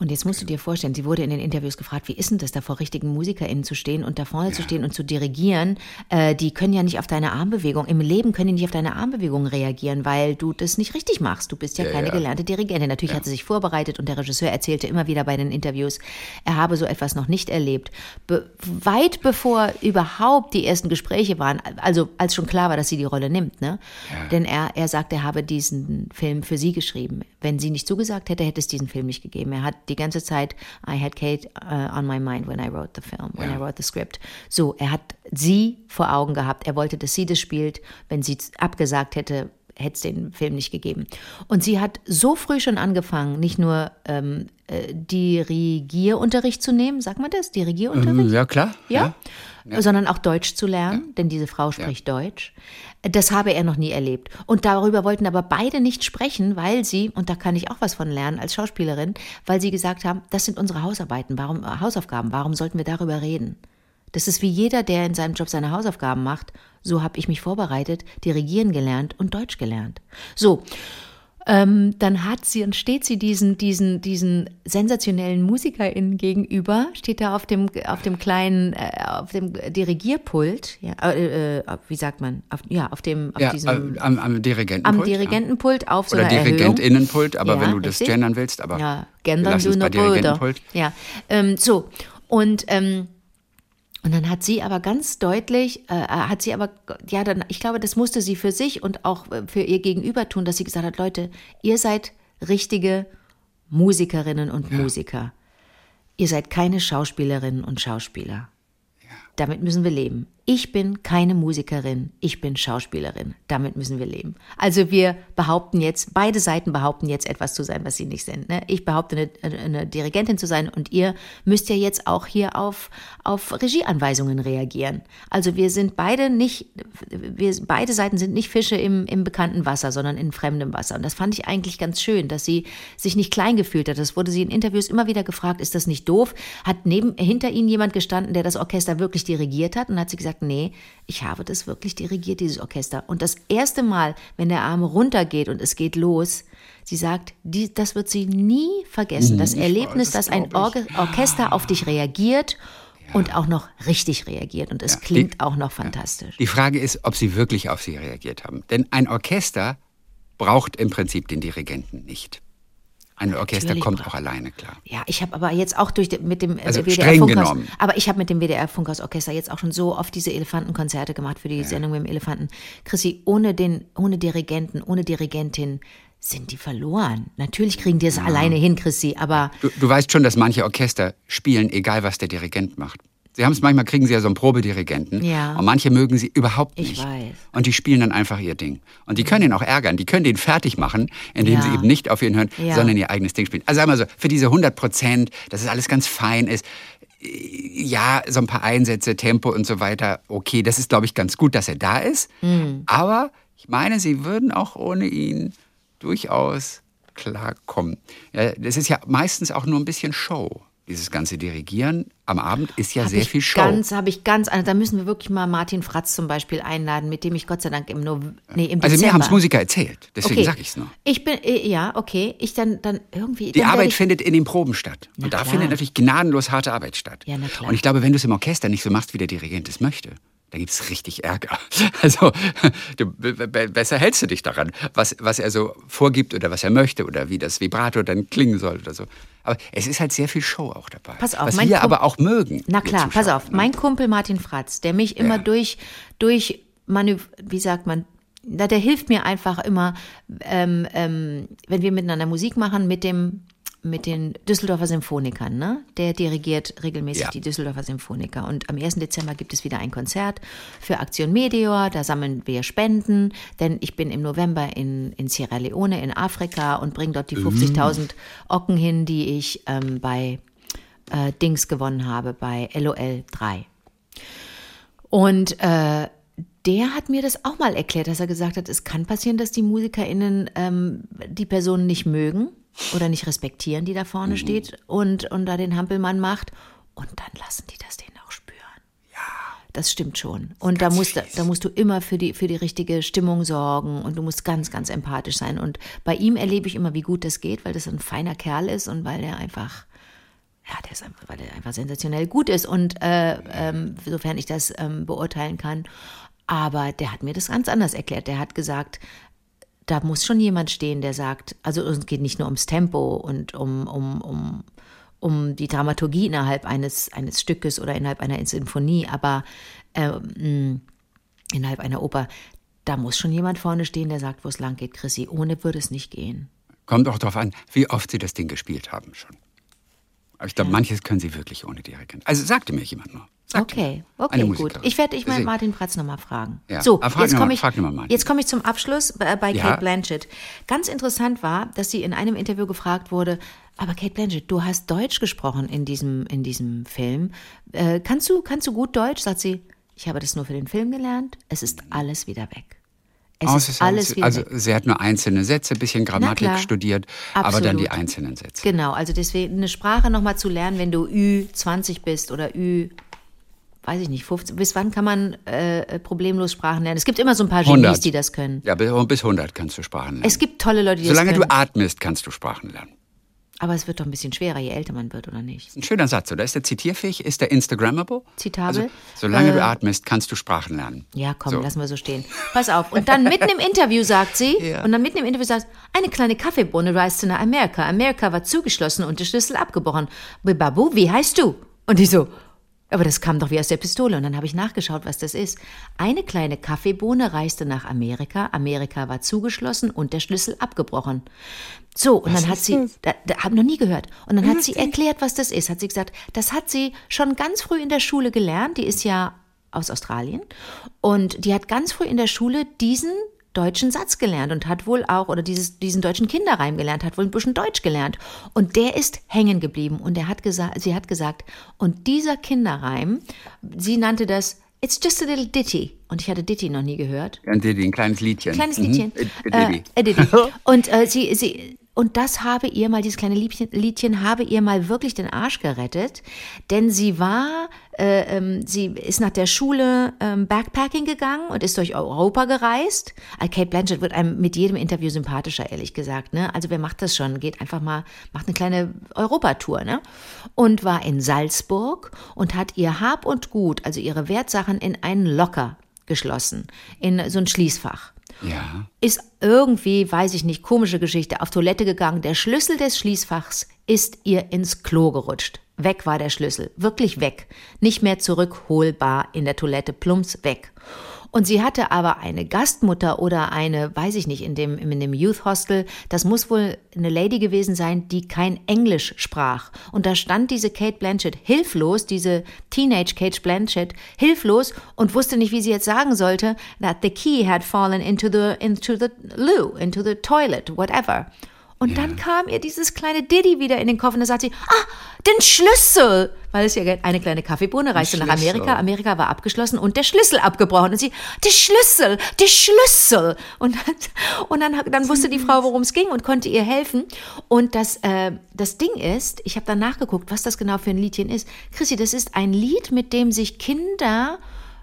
Und jetzt musst du dir vorstellen, sie wurde in den Interviews gefragt, wie ist denn das, da vor richtigen MusikerInnen zu stehen und da vorne zu stehen und zu dirigieren? Äh, die können ja nicht auf deine Armbewegung, im Leben können die nicht auf deine Armbewegung reagieren, weil du das nicht richtig machst. Du bist ja, Ja, keine ja. gelernte Dirigentin. Natürlich hat sie sich vorbereitet und der Regisseur erzählte immer wieder bei den Interviews, er habe so etwas noch nicht erlebt. Be weit bevor überhaupt die ersten Gespräche waren, also als schon klar war, dass sie die Rolle nimmt, ne? Denn er, er sagt, er habe diesen Film für sie geschrieben. Wenn sie nicht zugesagt hätte, hätte es diesen Film nicht gegeben. Er hat die ganze Zeit, I had Kate uh, on my mind when I wrote the film, when Ja. I wrote the script. So, er hat sie vor Augen gehabt. Er wollte, dass sie das spielt. Wenn sie abgesagt hätte, hätte es den Film nicht gegeben. Und sie hat so früh schon angefangen, nicht nur ähm, äh, Dirigierunterricht zu nehmen, sagt man das? Dirigierunterricht? Ähm, ja, klar. Ja? ja. Sondern auch Deutsch zu lernen, ja. denn diese Frau spricht ja. Deutsch. Das habe er noch nie erlebt. Und darüber wollten aber beide nicht sprechen, weil sie, und da kann ich auch was von lernen als Schauspielerin, weil sie gesagt haben, das sind unsere Hausarbeiten, warum, Hausaufgaben, warum sollten wir darüber reden? Das ist wie jeder, der in seinem Job seine Hausaufgaben macht. So habe ich mich vorbereitet, dirigieren gelernt und Deutsch gelernt. So, ähm, dann hat sie und steht sie diesen, diesen, diesen sensationellen MusikerInnen gegenüber, steht da auf dem, auf dem kleinen, äh, auf dem Dirigierpult, ja, äh, äh, wie sagt man, auf, ja, auf dem, auf ja, diesem, äh, am, am Dirigentenpult. Am Dirigentenpult ja. auf so Oder einer Dirigentinnenpult, aber ja, wenn du das gendern willst, aber ja, gendern uns bei Dirigentenpult. Ja, ähm, so, und, ähm, und dann hat sie aber ganz deutlich, äh, hat sie aber, ja, dann, ich glaube, das musste sie für sich und auch für ihr Gegenüber tun, dass sie gesagt hat, Leute, ihr seid richtige Musikerinnen und ja. Musiker. Ihr seid keine Schauspielerinnen und Schauspieler. Ja. Damit müssen wir leben. Ich bin keine Musikerin, ich bin Schauspielerin. Damit müssen wir leben. Also wir behaupten jetzt, beide Seiten behaupten jetzt etwas zu sein, was sie nicht sind. Ne? Ich behaupte eine, eine, Dirigentin zu sein und ihr müsst ja jetzt auch hier auf, auf Regieanweisungen reagieren. Also wir sind beide nicht, wir, beide Seiten sind nicht Fische im, im bekannten Wasser, sondern in fremdem Wasser. Und das fand ich eigentlich ganz schön, dass sie sich nicht klein gefühlt hat. Das wurde sie in Interviews immer wieder gefragt, ist das nicht doof? Hat neben, hinter ihnen jemand gestanden, der das Orchester wirklich dirigiert hat und hat sie gesagt, gesagt, nee, ich habe das wirklich dirigiert, dieses Orchester. Und das erste Mal, wenn der Arm runtergeht und es geht los, sie sagt, die, das wird sie nie vergessen. Das ich Erlebnis, das dass ein Or Orchester auf dich reagiert und auch noch richtig reagiert. Und es ja, klingt die, auch noch fantastisch. Die Frage ist, ob sie wirklich auf sie reagiert haben. Denn ein Orchester braucht im Prinzip den Dirigenten nicht. Ein Orchester Natürlich kommt auch alleine klar. Ja, ich habe aber jetzt auch durch mit dem also WDR Funkhaus, aber ich habe mit dem WDR Funkhaus Orchester jetzt auch schon so oft diese Elefantenkonzerte gemacht für die ja. Sendung mit dem Elefanten. Chrissy, ohne den, ohne Dirigenten, ohne Dirigentin sind die verloren. Natürlich kriegen die es ja. alleine hin, Chrissy, aber du, du weißt schon, dass manche Orchester spielen, egal was der Dirigent macht. Sie haben es manchmal, kriegen sie ja so einen Probedirigenten. Ja. Und manche mögen sie überhaupt nicht. Ich weiß. Und die spielen dann einfach ihr Ding. Und die können ihn auch ärgern. Die können den fertig machen, indem ja. sie eben nicht auf ihn hören, ja. sondern ihr eigenes Ding spielen. Also sagen wir so, für diese 100 Prozent, dass es alles ganz fein ist, ja, so ein paar Einsätze, Tempo und so weiter, okay, das ist, glaube ich, ganz gut, dass er da ist. Mhm. Aber ich meine, sie würden auch ohne ihn durchaus klarkommen. Ja, das ist ja meistens auch nur ein bisschen Show dieses ganze Dirigieren am Abend ist ja hab sehr viel Show. Ganz, habe ich ganz, da müssen wir wirklich mal Martin Fratz zum Beispiel einladen, mit dem ich Gott sei Dank im, no nee, im Also mir haben es Musiker erzählt, deswegen okay. sage ich es nur. Ich bin, äh, ja, okay, ich dann, dann irgendwie. Die dann Arbeit findet in den Proben statt. Na und da klar. findet natürlich gnadenlos harte Arbeit statt. Ja, na klar. Und ich glaube, wenn du es im Orchester nicht so machst, wie der Dirigent es möchte, da gibt es richtig Ärger. Also du, besser hältst du dich daran, was, was er so vorgibt oder was er möchte oder wie das Vibrato dann klingen soll oder so. Aber es ist halt sehr viel Show auch dabei. Pass auf, was wir Kump aber auch mögen. Na klar, pass auf. Ne? Mein Kumpel Martin Fratz, der mich immer ja. durch, durch Manöv wie sagt man, der hilft mir einfach immer, ähm, ähm, wenn wir miteinander Musik machen, mit dem mit den Düsseldorfer Symphonikern. Ne? Der dirigiert regelmäßig ja. die Düsseldorfer Symphoniker. Und am 1. Dezember gibt es wieder ein Konzert für Aktion Meteor. Da sammeln wir Spenden, denn ich bin im November in, in Sierra Leone in Afrika und bringe dort die 50.000 mhm. Ocken hin, die ich ähm, bei äh, Dings gewonnen habe, bei LOL 3. Und äh, der hat mir das auch mal erklärt, dass er gesagt hat, es kann passieren, dass die MusikerInnen ähm, die Personen nicht mögen oder nicht respektieren, die da vorne mhm. steht und, und da den Hampelmann macht. Und dann lassen die das denen auch spüren. Ja. Das stimmt schon. Und da musst, da musst du immer für die, für die richtige Stimmung sorgen und du musst ganz, ganz empathisch sein. Und bei ihm erlebe ich immer, wie gut das geht, weil das ein feiner Kerl ist und weil er einfach ja, der ist einfach, weil er einfach sensationell gut ist und äh, ähm, sofern ich das ähm, beurteilen kann. Aber der hat mir das ganz anders erklärt. Der hat gesagt, da muss schon jemand stehen, der sagt, also es geht nicht nur ums Tempo und um, um, um, um die Dramaturgie innerhalb eines, eines Stückes oder innerhalb einer Sinfonie, aber äh, innerhalb einer Oper, da muss schon jemand vorne stehen, der sagt, wo es lang geht, Chrissy. Ohne würde es nicht gehen. Kommt auch darauf an, wie oft Sie das Ding gespielt haben schon. Aber ich glaube, ja. manches können Sie wirklich ohne Dirigent. Also sagte mir jemand nur. Sagt Okay, okay, gut. Ich werde ich mal. Martin Pratz nochmal fragen. Ja. So, frag jetzt komme ich, mal jetzt komme ich zum Abschluss bei, bei Ja. Kate Blanchett. Ganz interessant war, dass sie in einem Interview gefragt wurde, aber Kate Blanchett, du hast Deutsch gesprochen in diesem, in diesem Film. Äh, kannst, du, kannst du gut Deutsch? Sagt sie, ich habe das nur für den Film gelernt. Es ist alles wieder weg. Es Oh, ist es ist alles wieder also weg. sie hat nur einzelne Sätze, ein bisschen Grammatik klar. studiert, aber dann die Absolut. einzelnen Sätze. Genau, also deswegen eine Sprache nochmal zu lernen, wenn du Ü20 bist oder Ü, weiß ich nicht, 15. Bis wann kann man äh, problemlos Sprachen lernen? Es gibt immer so ein paar Genies, 100. die das können. Ja, bis bis 100 kannst du Sprachen lernen. Es gibt tolle Leute, die Solange das du können. atmest, kannst du Sprachen lernen. aber es wird doch ein bisschen schwerer, je älter man wird, oder nicht? Ein schöner Satz, oder? Ist der zitierfähig? Ist der Instagrammable? Zitabel? Also, solange du Äh, atmest, kannst du Sprachen lernen. Ja, komm, So. lassen wir so stehen. Pass auf. Und dann mitten im Interview sagt sie, Ja. und dann mitten im Interview sagt eine kleine Kaffeebohne reiste nach Amerika. Amerika war zugeschlossen und der Schlüssel abgebrochen. Babu, wie heißt du? Und ich so, aber das kam doch wie aus der Pistole. Und dann habe ich nachgeschaut, was das ist. Eine kleine Kaffeebohne reiste nach Amerika. Amerika war zugeschlossen und der Schlüssel abgebrochen. So, und dann hat sie, da, da habe noch nie gehört. Und dann hat sie erklärt, was das ist. Hat sie gesagt, das hat sie schon ganz früh in der Schule gelernt. Die ist ja aus Australien. Und die hat ganz früh in der Schule diesen deutschen Satz gelernt und hat wohl auch, oder dieses, diesen deutschen Kinderreim gelernt, hat wohl ein bisschen Deutsch gelernt. Und der ist hängen geblieben. Und er hat gesagt, sie hat gesagt, und dieser Kinderreim, sie nannte das It's just a little ditty. Und ich hatte Ditty noch nie gehört. Ein Diddy, ein kleines Liedchen. Kleines Mhm. Liedchen. Äh, äh, Diddy. Äh, äh, Diddy. Und äh, sie, sie, und das habe ihr mal, dieses kleine Liedchen, Liedchen habe ihr mal wirklich den Arsch gerettet, denn sie war, äh, ähm, sie ist nach der Schule ähm, Backpacking gegangen und ist durch Europa gereist. Äh, Kate Blanchett wird einem mit jedem Interview sympathischer, ehrlich gesagt. Ne? Also wer macht das schon? Geht einfach mal, macht eine kleine Europatour, ne? Und war in Salzburg und hat ihr Hab und Gut, also ihre Wertsachen in einen Locker geschlossen, in so ein Schließfach Ja. ist irgendwie, weiß ich nicht, komische Geschichte, auf Toilette gegangen. Der Schlüssel des Schließfachs ist ihr ins Klo gerutscht. Weg war der Schlüssel, wirklich weg. Nicht mehr zurückholbar in der Toilette, plumps weg. Und sie hatte aber eine Gastmutter oder eine, weiß ich nicht, in dem, in dem Youth Hostel, das muss wohl eine Lady gewesen sein, die kein Englisch sprach. Und da stand diese Kate Blanchett hilflos, diese Teenage Kate Blanchett hilflos und wusste nicht, wie sie jetzt sagen sollte, that the key had fallen into the, into the loo, into the toilet, whatever. Und dann kam ihr dieses kleine Diddy wieder in den Kopf und da sagt sie, ah, den Schlüssel! Weil es ja eine kleine Kaffeebohne reiste nach. Amerika. Amerika war abgeschlossen und der Schlüssel abgebrochen. Und sie, der Schlüssel, der Schlüssel! Und, und dann, dann wusste die Frau, worum es ging und konnte ihr helfen. Und das, äh, das Ding ist, ich habe dann nachgeguckt, was das genau für ein Liedchen ist. Chrissy, das ist ein Lied, mit dem sich Kinder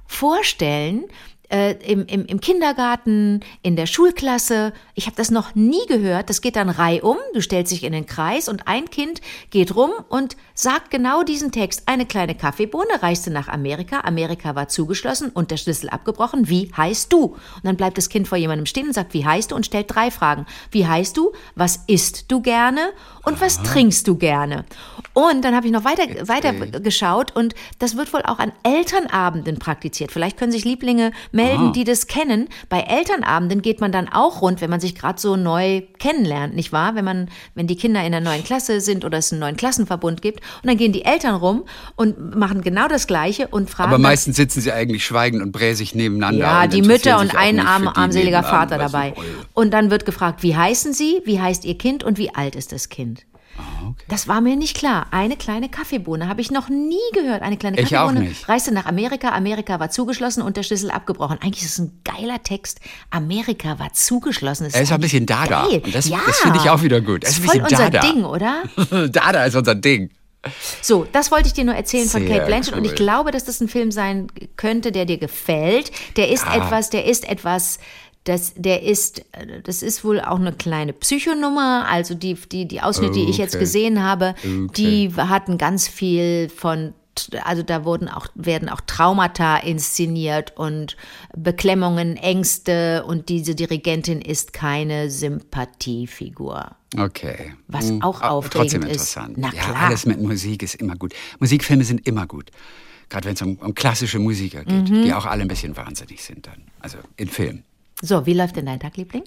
vorstellen, äh, im, im, im Kindergarten, in der Schulklasse. Ich habe das noch nie gehört. Das geht dann reihum. Du stellst dich in den Kreis und ein Kind geht rum und sagt genau diesen Text. Eine kleine Kaffeebohne reiste nach Amerika. Amerika war zugeschlossen und der Schlüssel abgebrochen. Wie heißt du? Und dann bleibt das Kind vor jemandem stehen und sagt, wie heißt du? Und stellt drei Fragen. Wie heißt du? Was isst du gerne? Und was trinkst du gerne? Und dann habe ich noch weiter, weiter geschaut und das wird wohl auch an Elternabenden praktiziert. Vielleicht können sich Lieblinge melden, Ah. die das kennen. Bei Elternabenden geht man dann auch rund, wenn man sich gerade so neu kennenlernt, nicht wahr? Wenn man, wenn die Kinder in einer neuen Klasse sind oder es einen neuen Klassenverbund gibt und dann gehen die Eltern rum und machen genau das Gleiche und fragen. Aber meistens sitzen sie eigentlich schweigend und bräsig nebeinander. ja, die Mütter und ein arm, armseliger Vater dabei. Und dann wird gefragt, wie heißen Sie, wie heißt Ihr Kind und wie alt ist das Kind? Ah, Das war mir nicht klar. Eine kleine Kaffeebohne habe ich noch nie gehört. Eine kleine Ich auch Kaffeebohne nicht. reiste nach Amerika. Amerika war zugeschlossen und der Schlüssel abgebrochen. Eigentlich ist es ein geiler Text. Amerika war zugeschlossen. Das Er ist ein bisschen Dada. Geil. Und das- ja. das finde ich auch wieder gut. Das ist voll unser Dada. Ding, oder? Dada ist unser Ding. So, das wollte ich dir nur erzählen von Sehr Kate Blanchett und ich cool. glaube, dass das ein Film sein könnte, der dir gefällt. Der ist etwas, der ist etwas, das, der ist, das ist wohl auch eine kleine Psychonummer. Also die, die, die Ausschnitte, die ich jetzt Okay. gesehen habe, Okay. die hatten ganz viel von also da wurden auch, werden auch Traumata inszeniert und Beklemmungen, Ängste und diese Dirigentin ist keine Sympathiefigur. Okay. Was Hm, auch aber aufregend Trotzdem ist. interessant. Na ja, klar. alles mit Musik ist immer gut. Musikfilme sind immer gut. Gerade wenn es um, um klassische Musiker geht, Mhm. die auch alle ein bisschen wahnsinnig sind dann. Also in Filmen. So, wie läuft denn dein Tag, Liebling?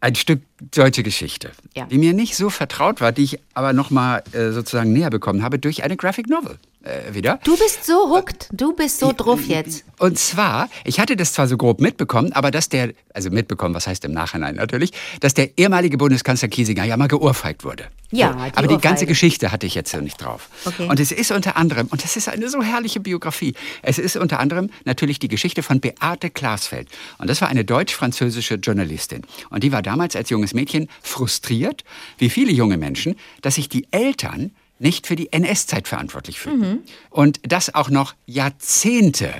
Ein Stück deutsche Geschichte, Ja. die mir nicht so vertraut war, die ich aber nochmal äh, sozusagen näher bekommen habe durch eine Graphic Novel. Äh, wieder. Du bist so hooked, du bist so drauf jetzt. Und zwar, ich hatte das zwar so grob mitbekommen, aber dass der, also mitbekommen, was heißt im Nachhinein natürlich, dass der ehemalige Bundeskanzler Kiesinger ja mal geohrfeigt wurde. Ja, so, die aber die Ohrfeige. ganze Geschichte hatte ich jetzt so nicht drauf. Okay. Und es ist unter anderem, und das ist eine so herrliche Biografie, es ist unter anderem natürlich die Geschichte von Beate Glasfeld. Und das war eine deutsch-französische Journalistin. Und die war damals als junges Mädchen frustriert, wie viele junge Menschen, dass sich die Eltern nicht für die NS-Zeit verantwortlich fühlten. Und dass auch noch Jahrzehnte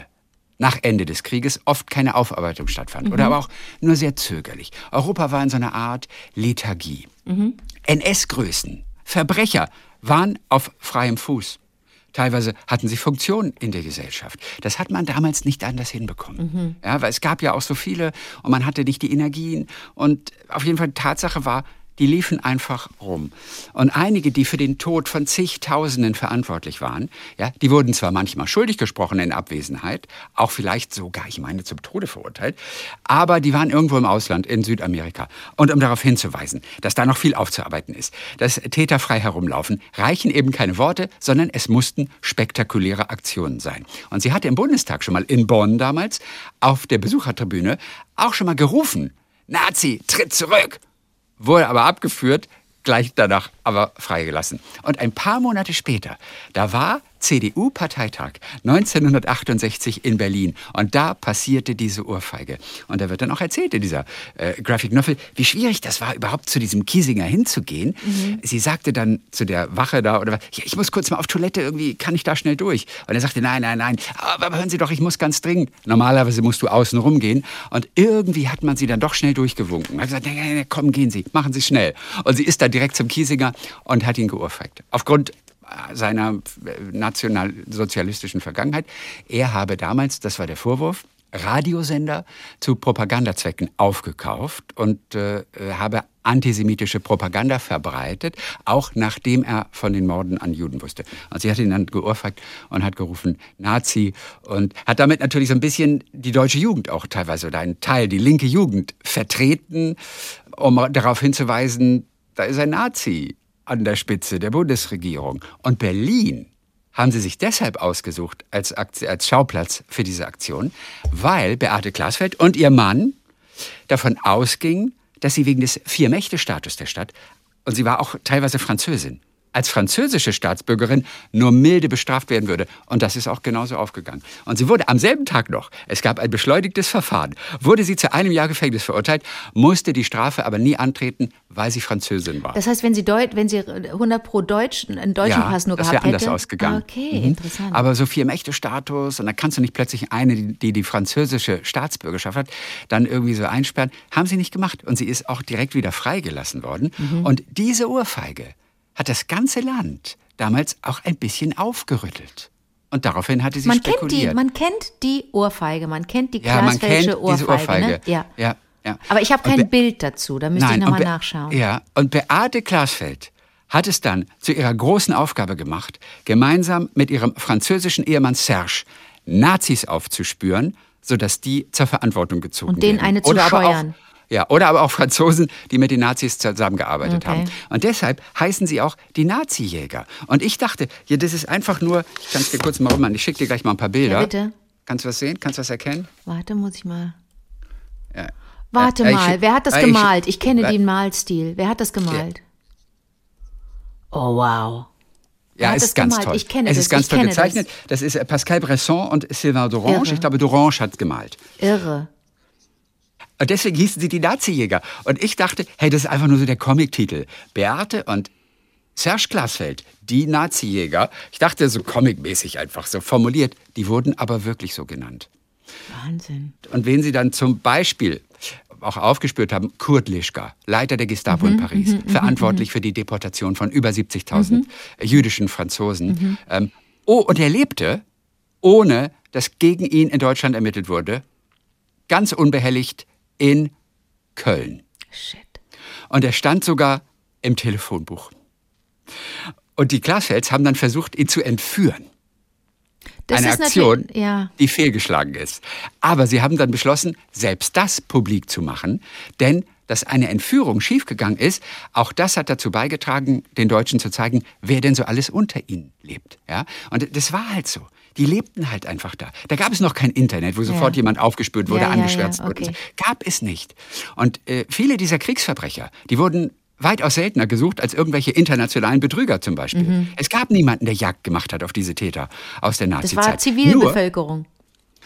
nach Ende des Krieges oft keine Aufarbeitung stattfand oder aber auch nur sehr zögerlich. Europa war in so einer Art Lethargie. NS-Größen, Verbrecher waren auf freiem Fuß. Teilweise hatten sie Funktion in der Gesellschaft. Das hat man damals nicht anders hinbekommen. Ja, weil es gab ja auch so viele und man hatte nicht die Energien. Und auf jeden Fall Tatsache war, die liefen einfach rum. Und einige, die für den Tod von zigtausenden verantwortlich waren, ja, die wurden zwar manchmal schuldig gesprochen in Abwesenheit, auch vielleicht sogar, ich meine, zum Tode verurteilt, aber die waren irgendwo im Ausland, in Südamerika. Und um darauf hinzuweisen, dass da noch viel aufzuarbeiten ist, dass Täter frei herumlaufen, reichen eben keine Worte, sondern es mussten spektakuläre Aktionen sein. Und sie hatte im Bundestag schon mal in Bonn damals auf der Besuchertribüne auch schon mal gerufen, Nazi, tritt zurück! Wurde aber abgeführt, gleich danach aber freigelassen. Und ein paar Monate später, da war CDU-Parteitag 1968 in Berlin und da passierte diese Ohrfeige. Und da wird dann auch erzählt in dieser äh, Graphic Novel, wie schwierig das war, überhaupt zu diesem Kiesinger hinzugehen. Sie sagte dann zu der Wache da, oder ja, ich muss kurz mal auf Toilette, irgendwie kann ich da schnell durch. Und er sagte, nein, nein, nein, aber hören Sie doch, ich muss ganz dringend. Normalerweise musst du außen rumgehen. Und irgendwie hat man sie dann doch schnell durchgewunken. Hat gesagt, nein, nein, nein, komm, gehen Sie, machen Sie schnell. Und sie ist dann direkt zum Kiesinger und hat ihn geohrfeigt. Aufgrund seiner nationalsozialistischen Vergangenheit. Er habe damals, das war der Vorwurf, Radiosender zu Propagandazwecken aufgekauft und äh, habe antisemitische Propaganda verbreitet, auch nachdem er von den Morden an Juden wusste. Und sie hat ihn dann geohrfeigt und hat gerufen Nazi und hat damit natürlich so ein bisschen die deutsche Jugend auch teilweise oder einen Teil, die linke Jugend vertreten, um darauf hinzuweisen, da ist ein Nazi an der Spitze der Bundesregierung. Und Berlin haben sie sich deshalb ausgesucht als, als Schauplatz für diese Aktion, weil Beate Glasfeld und ihr Mann davon ausgingen, dass sie wegen des Vier-Mächte-Status der Stadt, und sie war auch teilweise Französin, als französische Staatsbürgerin nur milde bestraft werden würde. Und das ist auch genauso aufgegangen. Und sie wurde am selben Tag noch, es gab ein beschleunigtes Verfahren, wurde sie zu einem Jahr Gefängnis verurteilt, musste die Strafe aber nie antreten, weil sie Französin war. Das heißt, wenn sie, Deut wenn sie 100 pro Deutsch, einen deutschen Pass nur das gehabt wäre anders hätte. ausgegangen. Okay, Mhm. interessant. Aber so Vier-Mächte-Status und dann kannst du nicht plötzlich eine, die, die die französische Staatsbürgerschaft hat, dann irgendwie so einsperren. Haben sie nicht gemacht. Und sie ist auch direkt wieder freigelassen worden. Mhm. Und diese Ohrfeige hat das ganze Land damals auch ein bisschen aufgerüttelt. Und daraufhin hatte sie man kennt spekuliert. die, man kennt die Ohrfeige, man kennt die ja, kennt diese Ohrfeige. Ohrfeige. Ne? Ja. ja, ja. Aber ich habe kein Bild dazu, da müsste ich nochmal nachschauen. Ja, und Beate Glasfeld hat es dann zu ihrer großen Aufgabe gemacht, gemeinsam mit ihrem französischen Ehemann Serge Nazis aufzuspüren, sodass die zur Verantwortung gezogen Und denen werden. eine zu oder scheuern. Ja, oder aber auch Franzosen, die mit den Nazis zusammengearbeitet Okay. haben. Und deshalb heißen sie auch die Nazi-Jäger. Und ich dachte, ja, das ist einfach nur, ich kann es dir kurz mal rummachen, ich schicke dir gleich mal ein paar Bilder. Ja, bitte. Kannst du was sehen? Kannst du was erkennen? Warte, muss ich mal. Ja. Warte Ja, ich mal, schick- wer hat das Ja, ich- gemalt? Ich kenne Ja. den Malstil. Wer hat das gemalt? Oh, wow. Ja, hat es das ist ganz gemalt? toll. Ich kenne es das, ist ganz ich toll gezeichnet. Das. ist äh, Pascal Bresson und Sylvain Dorange. Irre. Ich glaube, Dorange hat gemalt. Irre. Und deswegen hießen sie die Nazi-Jäger. Und ich dachte, hey, das ist einfach nur so der Comic-Titel. Beate und Serge Glasfeld, die Nazi-Jäger. Ich dachte so comicmäßig einfach so formuliert. Die wurden aber wirklich so genannt. Wahnsinn. Und wen sie dann zum Beispiel auch aufgespürt haben, Kurt Lischka, Leiter der Gestapo in Paris, verantwortlich für die Deportation von über 70.000 jüdischen Franzosen. Ähm, oh, und er lebte, ohne dass gegen ihn in Deutschland ermittelt wurde, ganz unbehelligt in Köln. Shit. Und er stand sogar im Telefonbuch. Und die Glasfelds haben dann versucht, ihn zu entführen. Das eine ist Aktion, ja. die fehlgeschlagen ist. Aber sie haben dann beschlossen, selbst das publik zu machen, denn dass eine Entführung schiefgegangen ist, auch das hat dazu beigetragen, den Deutschen zu zeigen, wer denn so alles unter ihnen lebt. Ja? Und das war halt so. Die lebten halt einfach da. Da gab es noch kein Internet, wo sofort jemand aufgespürt wurde, Ja, ja, ja, angeschwärzt wurde. okay. Gab es nicht. Und äh, viele dieser Kriegsverbrecher, die wurden weitaus seltener gesucht als irgendwelche internationalen Betrüger zum Beispiel. Mhm. Es gab niemanden, der Jagd gemacht hat auf diese Täter aus der Das Nazizeit. war Nur, Zivilbevölkerung.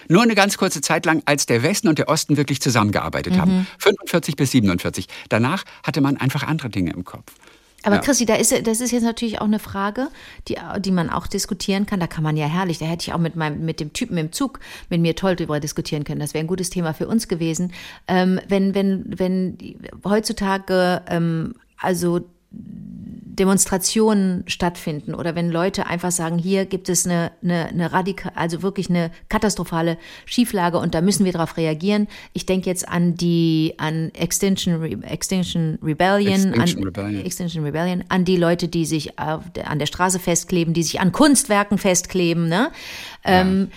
nur eine ganz kurze Zeit lang, als der Westen und der Osten wirklich zusammengearbeitet Mhm. haben. 45 bis 47. Danach hatte man einfach andere Dinge im Kopf. Aber Ja. Christi, da ist, das ist jetzt natürlich auch eine Frage, die, die man auch diskutieren kann. Da kann man ja herrlich, da hätte ich auch mit, meinem, mit dem Typen im Zug mit mir toll drüber diskutieren können. Das wäre ein gutes Thema für uns gewesen. Ähm, wenn, wenn, wenn heutzutage ähm, also Demonstrationen stattfinden oder wenn Leute einfach sagen, hier gibt es eine, eine, eine radikal, also wirklich eine katastrophale Schieflage und da müssen wir darauf reagieren. Ich denke jetzt an die an Extinction, Re Extinction Rebellion, Extinction an Rebellion. Extinction Rebellion, an die Leute, die sich auf an der Straße festkleben, die sich an Kunstwerken festkleben, ne? Ähm,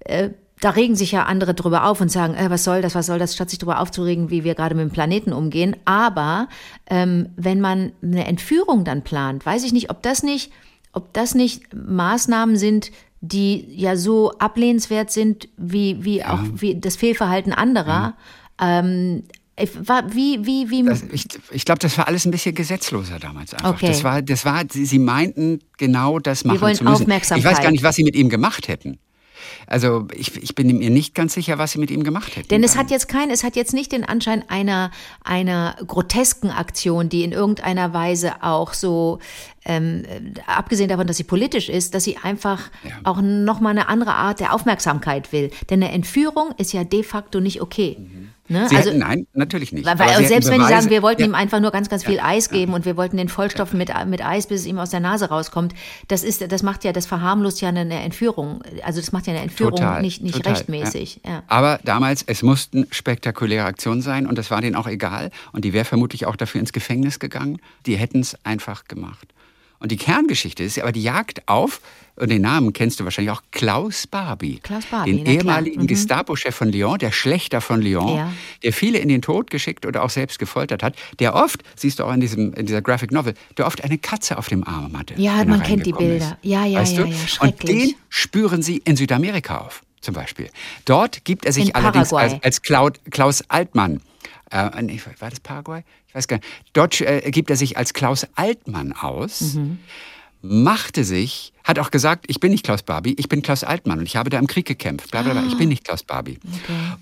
äh, da regen sich ja andere drüber auf und sagen, äh, was soll das, was soll das, statt sich drüber aufzuregen, wie wir gerade mit dem Planeten umgehen. Aber ähm, wenn man eine Entführung dann plant, weiß ich nicht, ob das nicht, ob das nicht Maßnahmen sind, die ja so ablehnenswert sind wie, wie auch wie das Fehlverhalten anderer. Ähm, ich war, wie, wie, wie, Das, ich ich glaube, das war alles ein bisschen gesetzloser damals einfach. Okay. Das war, das war, sie, sie meinten genau das machen wollen zu müssen. Aufmerksamkeit. Ich weiß gar nicht, was sie mit ihm gemacht hätten. Also ich, ich bin mir nicht ganz sicher, was sie mit ihm gemacht hätten. Denn es hat jetzt kein, es hat jetzt nicht den Anschein einer, einer grotesken Aktion, die in irgendeiner Weise auch so, ähm, äh, abgesehen davon, dass sie politisch ist, dass sie einfach Ja. auch nochmal eine andere Art der Aufmerksamkeit will. Denn eine Entführung ist ja de facto nicht okay. Ne? Sie also, hätten, nein, natürlich nicht. weil, weil, hätten selbst wenn die Beweise- sagen, wir wollten Ja. ihm einfach nur ganz, ganz viel Eis geben und wir wollten den vollstopfen mit, mit Eis, bis es ihm aus der Nase rauskommt, das ist, das macht ja, das verharmlost ja eine, Entführung. Also das macht ja eine Entführung Total, nicht, nicht total, rechtmäßig. Ja. Aber damals, es mussten spektakuläre Aktionen sein und das war denen auch egal. Und die wäre vermutlich auch dafür ins Gefängnis gegangen. Die hätten es einfach gemacht. Und die Kerngeschichte ist aber die Jagd auf, und den Namen kennst du wahrscheinlich auch, Klaus Barbie. Klaus Barbie, Den ehemaligen Mhm. Gestapo-Chef von Lyon, der Schlechter von Lyon, Ja. der viele in den Tod geschickt oder auch selbst gefoltert hat, der oft, siehst du auch in, diesem, in dieser Graphic Novel, der oft eine Katze auf dem Arm hatte. Ja, man kennt die Bilder. Ist. Ja, ja, weißt ja, du? ja, Und den spüren sie in Südamerika auf, zum Beispiel. Dort gibt er sich In allerdings als, als Klaus, Klaus Altmann. Äh, war das Paraguay? Weiß gar nicht. Dort äh, gibt er sich als Klaus Altmann aus, Mhm. machte sich, hat auch gesagt, ich bin nicht Klaus Barbie, ich bin Klaus Altmann und ich habe da im Krieg gekämpft. Bla, bla, bla. Ah. Ich bin nicht Klaus Barbie.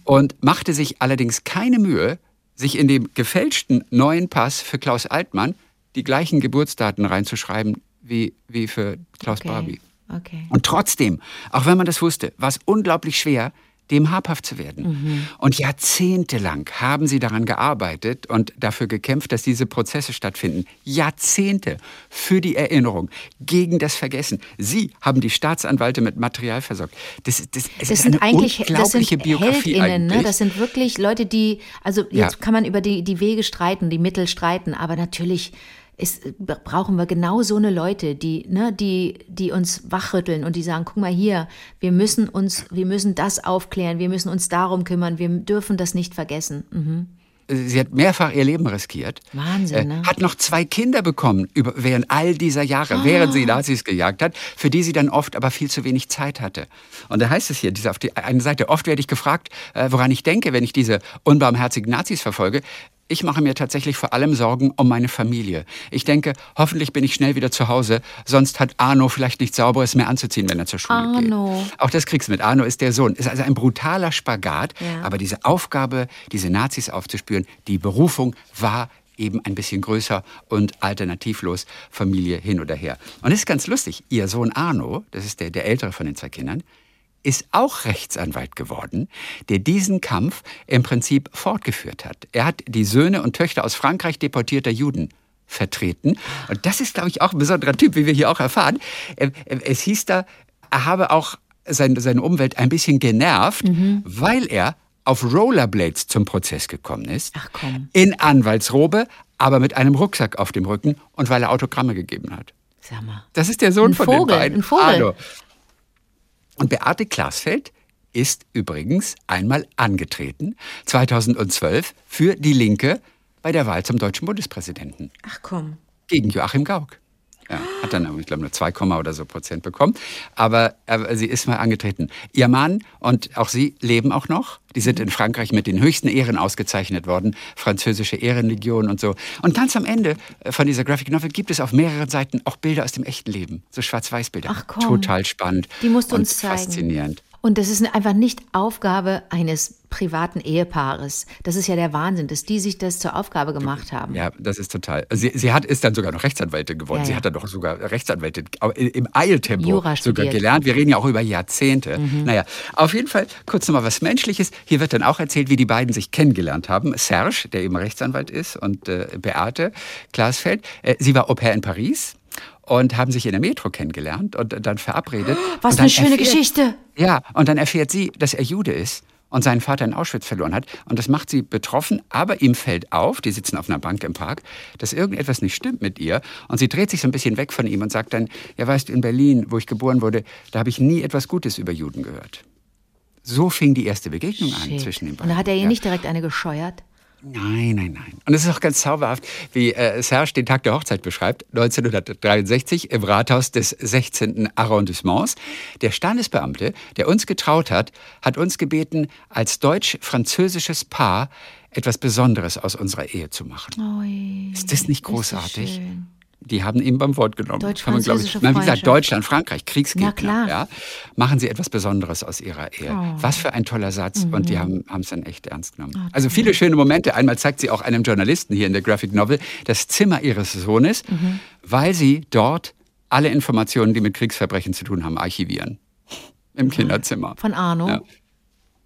Und machte sich allerdings keine Mühe, sich in dem gefälschten neuen Pass für Klaus Altmann die gleichen Geburtsdaten reinzuschreiben wie, wie für Klaus Okay. Barbie. Okay. Und trotzdem, auch wenn man das wusste, war es unglaublich schwer, dem habhaft zu werden. Mhm. Und jahrzehntelang haben sie daran gearbeitet und dafür gekämpft, dass diese Prozesse stattfinden. Jahrzehnte für die Erinnerung, gegen das Vergessen. Sie haben die Staatsanwälte mit Material versorgt. Das, das, Das ist sind eine unglaubliche Biografie Heldinnen, ne? eigentlich. Das sind wirklich Leute, die, also Ja. jetzt kann man über die, die Wege streiten, die Mittel streiten, aber natürlich ist, brauchen wir genau so eine Leute, die, ne, die, die uns wachrütteln und die sagen, guck mal hier, wir müssen uns, wir müssen das aufklären, wir müssen uns darum kümmern, wir dürfen das nicht vergessen. Mhm. Sie hat mehrfach ihr Leben riskiert. Wahnsinn, ne? Hat noch zwei Kinder bekommen über, während all dieser Jahre, während Ah. sie Nazis gejagt hat, für die sie dann oft aber viel zu wenig Zeit hatte. Und da heißt es hier, diese auf die eine Seite, oft werde ich gefragt, äh, woran ich denke, wenn ich diese unbarmherzigen Nazis verfolge. Ich mache mir tatsächlich vor allem Sorgen um meine Familie. Ich denke, hoffentlich bin ich schnell wieder zu Hause, sonst hat Arno vielleicht nichts Sauberes mehr anzuziehen, wenn er zur Schule Arno. geht. Auch das kriegst du mit. Arno ist der Sohn. Ist also ein brutaler Spagat. Ja. Aber diese Aufgabe, diese Nazis aufzuspüren, die Berufung war eben ein bisschen größer und alternativlos Familie hin oder her. Und es ist ganz lustig. Ihr Sohn Arno, das ist der, der ältere von den zwei Kindern, ist auch Rechtsanwalt geworden, der diesen Kampf im Prinzip fortgeführt hat. Er hat die Söhne und Töchter aus Frankreich deportierter Juden vertreten. Und das ist, glaube ich, auch ein besonderer Typ, wie wir hier auch erfahren. Äh, äh, Es hieß da, er habe auch seine, seine Umwelt ein bisschen genervt, weil er auf Rollerblades zum Prozess gekommen ist. Ach komm. In Anwaltsrobe, aber mit einem Rucksack auf dem Rücken und weil er Autogramme gegeben hat. Sag mal. Das ist der Sohn Ein von Vogel, den beiden. ein Vogel. Arno. Und Beate Glasfeld ist übrigens einmal angetreten, 2012, für die Linke bei der Wahl zum deutschen Bundespräsidenten. Ach komm. Gegen Joachim Gauck. Ja, hat dann, ich glaube, nur 2, oder so Prozent bekommen. Aber, aber, sie ist mal angetreten. Ihr Mann und auch sie leben auch noch. Die sind in Frankreich mit den höchsten Ehren ausgezeichnet worden. Französische Ehrenlegion und so. Und ganz am Ende äh, von dieser Graphic Novel gibt es auf mehreren Seiten auch Bilder aus dem echten Leben. So Schwarz-Weiß-Bilder. Ach komm. Total spannend. Die musst du uns zeigen. Faszinierend. Und das ist einfach nicht Aufgabe eines privaten Ehepaares. Das ist ja der Wahnsinn, dass die sich das zur Aufgabe gemacht haben. Ja, das ist total. Sie, sie hat, ist dann sogar noch Rechtsanwältin geworden. Ja, ja. Sie hat dann doch sogar Rechtsanwältin im Eiltempo Jura sogar gelernt. Wir reden ja auch über Jahrzehnte. Mhm. Naja, auf jeden Fall kurz nochmal was Menschliches. Hier wird dann auch erzählt, wie die beiden sich kennengelernt haben. Serge, der eben Rechtsanwalt ist, und äh, Beate Glasfeld. Äh, sie war Au pair in Paris und haben sich in der Metro kennengelernt und dann verabredet. Was eine schöne erfährt, Geschichte. Ja, und dann erfährt sie, dass er Jude ist und seinen Vater in Auschwitz verloren hat. Und das macht sie betroffen, aber ihm fällt auf, die sitzen auf einer Bank im Park, dass irgendetwas nicht stimmt mit ihr. Und sie dreht sich so ein bisschen weg von ihm und sagt dann, ja weißt du, in Berlin, wo ich geboren wurde, da habe ich nie etwas Gutes über Juden gehört. So fing die erste Begegnung Shit. an zwischen den beiden. Und da hat er ihr ja. nicht direkt eine gescheuert? Nein, nein, nein. Und es ist auch ganz zauberhaft, wie äh, Serge den Tag der Hochzeit beschreibt, 1963 im Rathaus des 16. Arrondissements. Der Standesbeamte, der uns getraut hat, hat uns gebeten, als deutsch-französisches Paar etwas Besonderes aus unserer Ehe zu machen. Oi, ist das nicht großartig? Ist. Die haben ihn beim Wort genommen. Deutsch-französische Wie gesagt, Deutschland, Frankreich, Kriegsgegner. Na klar. Ja, machen Sie etwas Besonderes aus Ihrer Ehe. Oh. Was für ein toller Satz. Mhm. Und die haben es dann echt ernst genommen. Oh, also viele schöne Momente. Einmal zeigt sie auch einem Journalisten hier in der Graphic Novel das Zimmer ihres Sohnes, mhm. weil sie dort alle Informationen, die mit Kriegsverbrechen zu tun haben, archivieren. Im Kinderzimmer. Von Arno? Ja.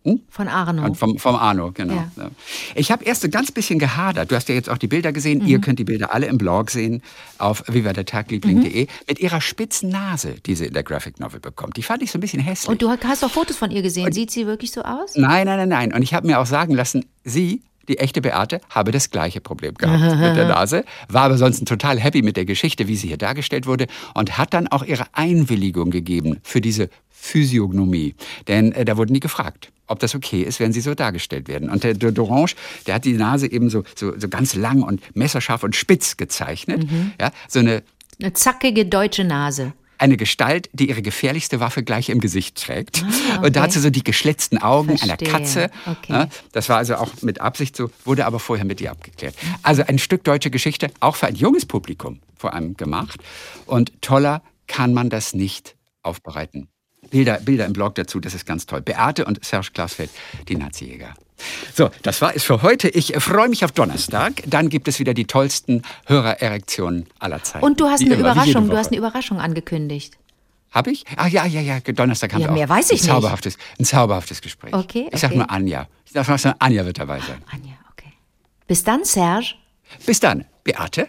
Hm? Von Arno. Vom, vom Arno, genau. Ja. Ja. Ich habe erst ein ganz bisschen gehadert. Du hast ja jetzt auch die Bilder gesehen. Mhm. Ihr könnt die Bilder alle im Blog sehen auf vivadertagliebling.de mhm. mit ihrer spitzen Nase, die sie in der Graphic Novel bekommt. Die fand ich so ein bisschen hässlich. Und du hast doch Fotos von ihr gesehen. Und Sieht sie wirklich so aus? Nein, nein, nein, nein. Und ich habe mir auch sagen lassen, sie die echte Beate habe das gleiche Problem gehabt mit der Nase, war aber sonst total happy mit der Geschichte, wie sie hier dargestellt wurde und hat dann auch ihre Einwilligung gegeben für diese Physiognomie. Denn äh, da wurden die gefragt ob das okay ist, wenn sie so dargestellt werden. Und der Dorange, der hat die Nase eben so, so, so ganz lang und messerscharf und spitz gezeichnet. Mhm. Ja, so eine, eine zackige deutsche Nase eine Gestalt, die ihre gefährlichste Waffe gleich im Gesicht trägt. Ah, okay. Und da hat sie so die geschlitzten Augen Verstehe. einer Katze. Okay. Das war also auch mit Absicht so, wurde aber vorher mit ihr abgeklärt. Also ein Stück deutsche Geschichte, auch für ein junges Publikum vor allem gemacht. Und toller kann man das nicht aufbereiten. Bilder, Bilder im Blog dazu, das ist ganz toll. Beate und Serge Glasfeld, die Nazi-Jäger. So, das war es für heute. Ich freue mich auf Donnerstag. Dann gibt es wieder die tollsten Hörererektionen aller Zeiten. Und du hast eine immer, Überraschung, du hast eine Überraschung angekündigt. Hab ich? Ach ja, ja, ja, Donnerstag haben ja, wir mehr auch weiß ich ein zauberhaftes, nicht. ein zauberhaftes Gespräch. Okay, okay. Ich sag nur Anja. Ich sag nur, Anja wird dabei sein. Anja, okay. Bis dann, Serge. Bis dann, Beate.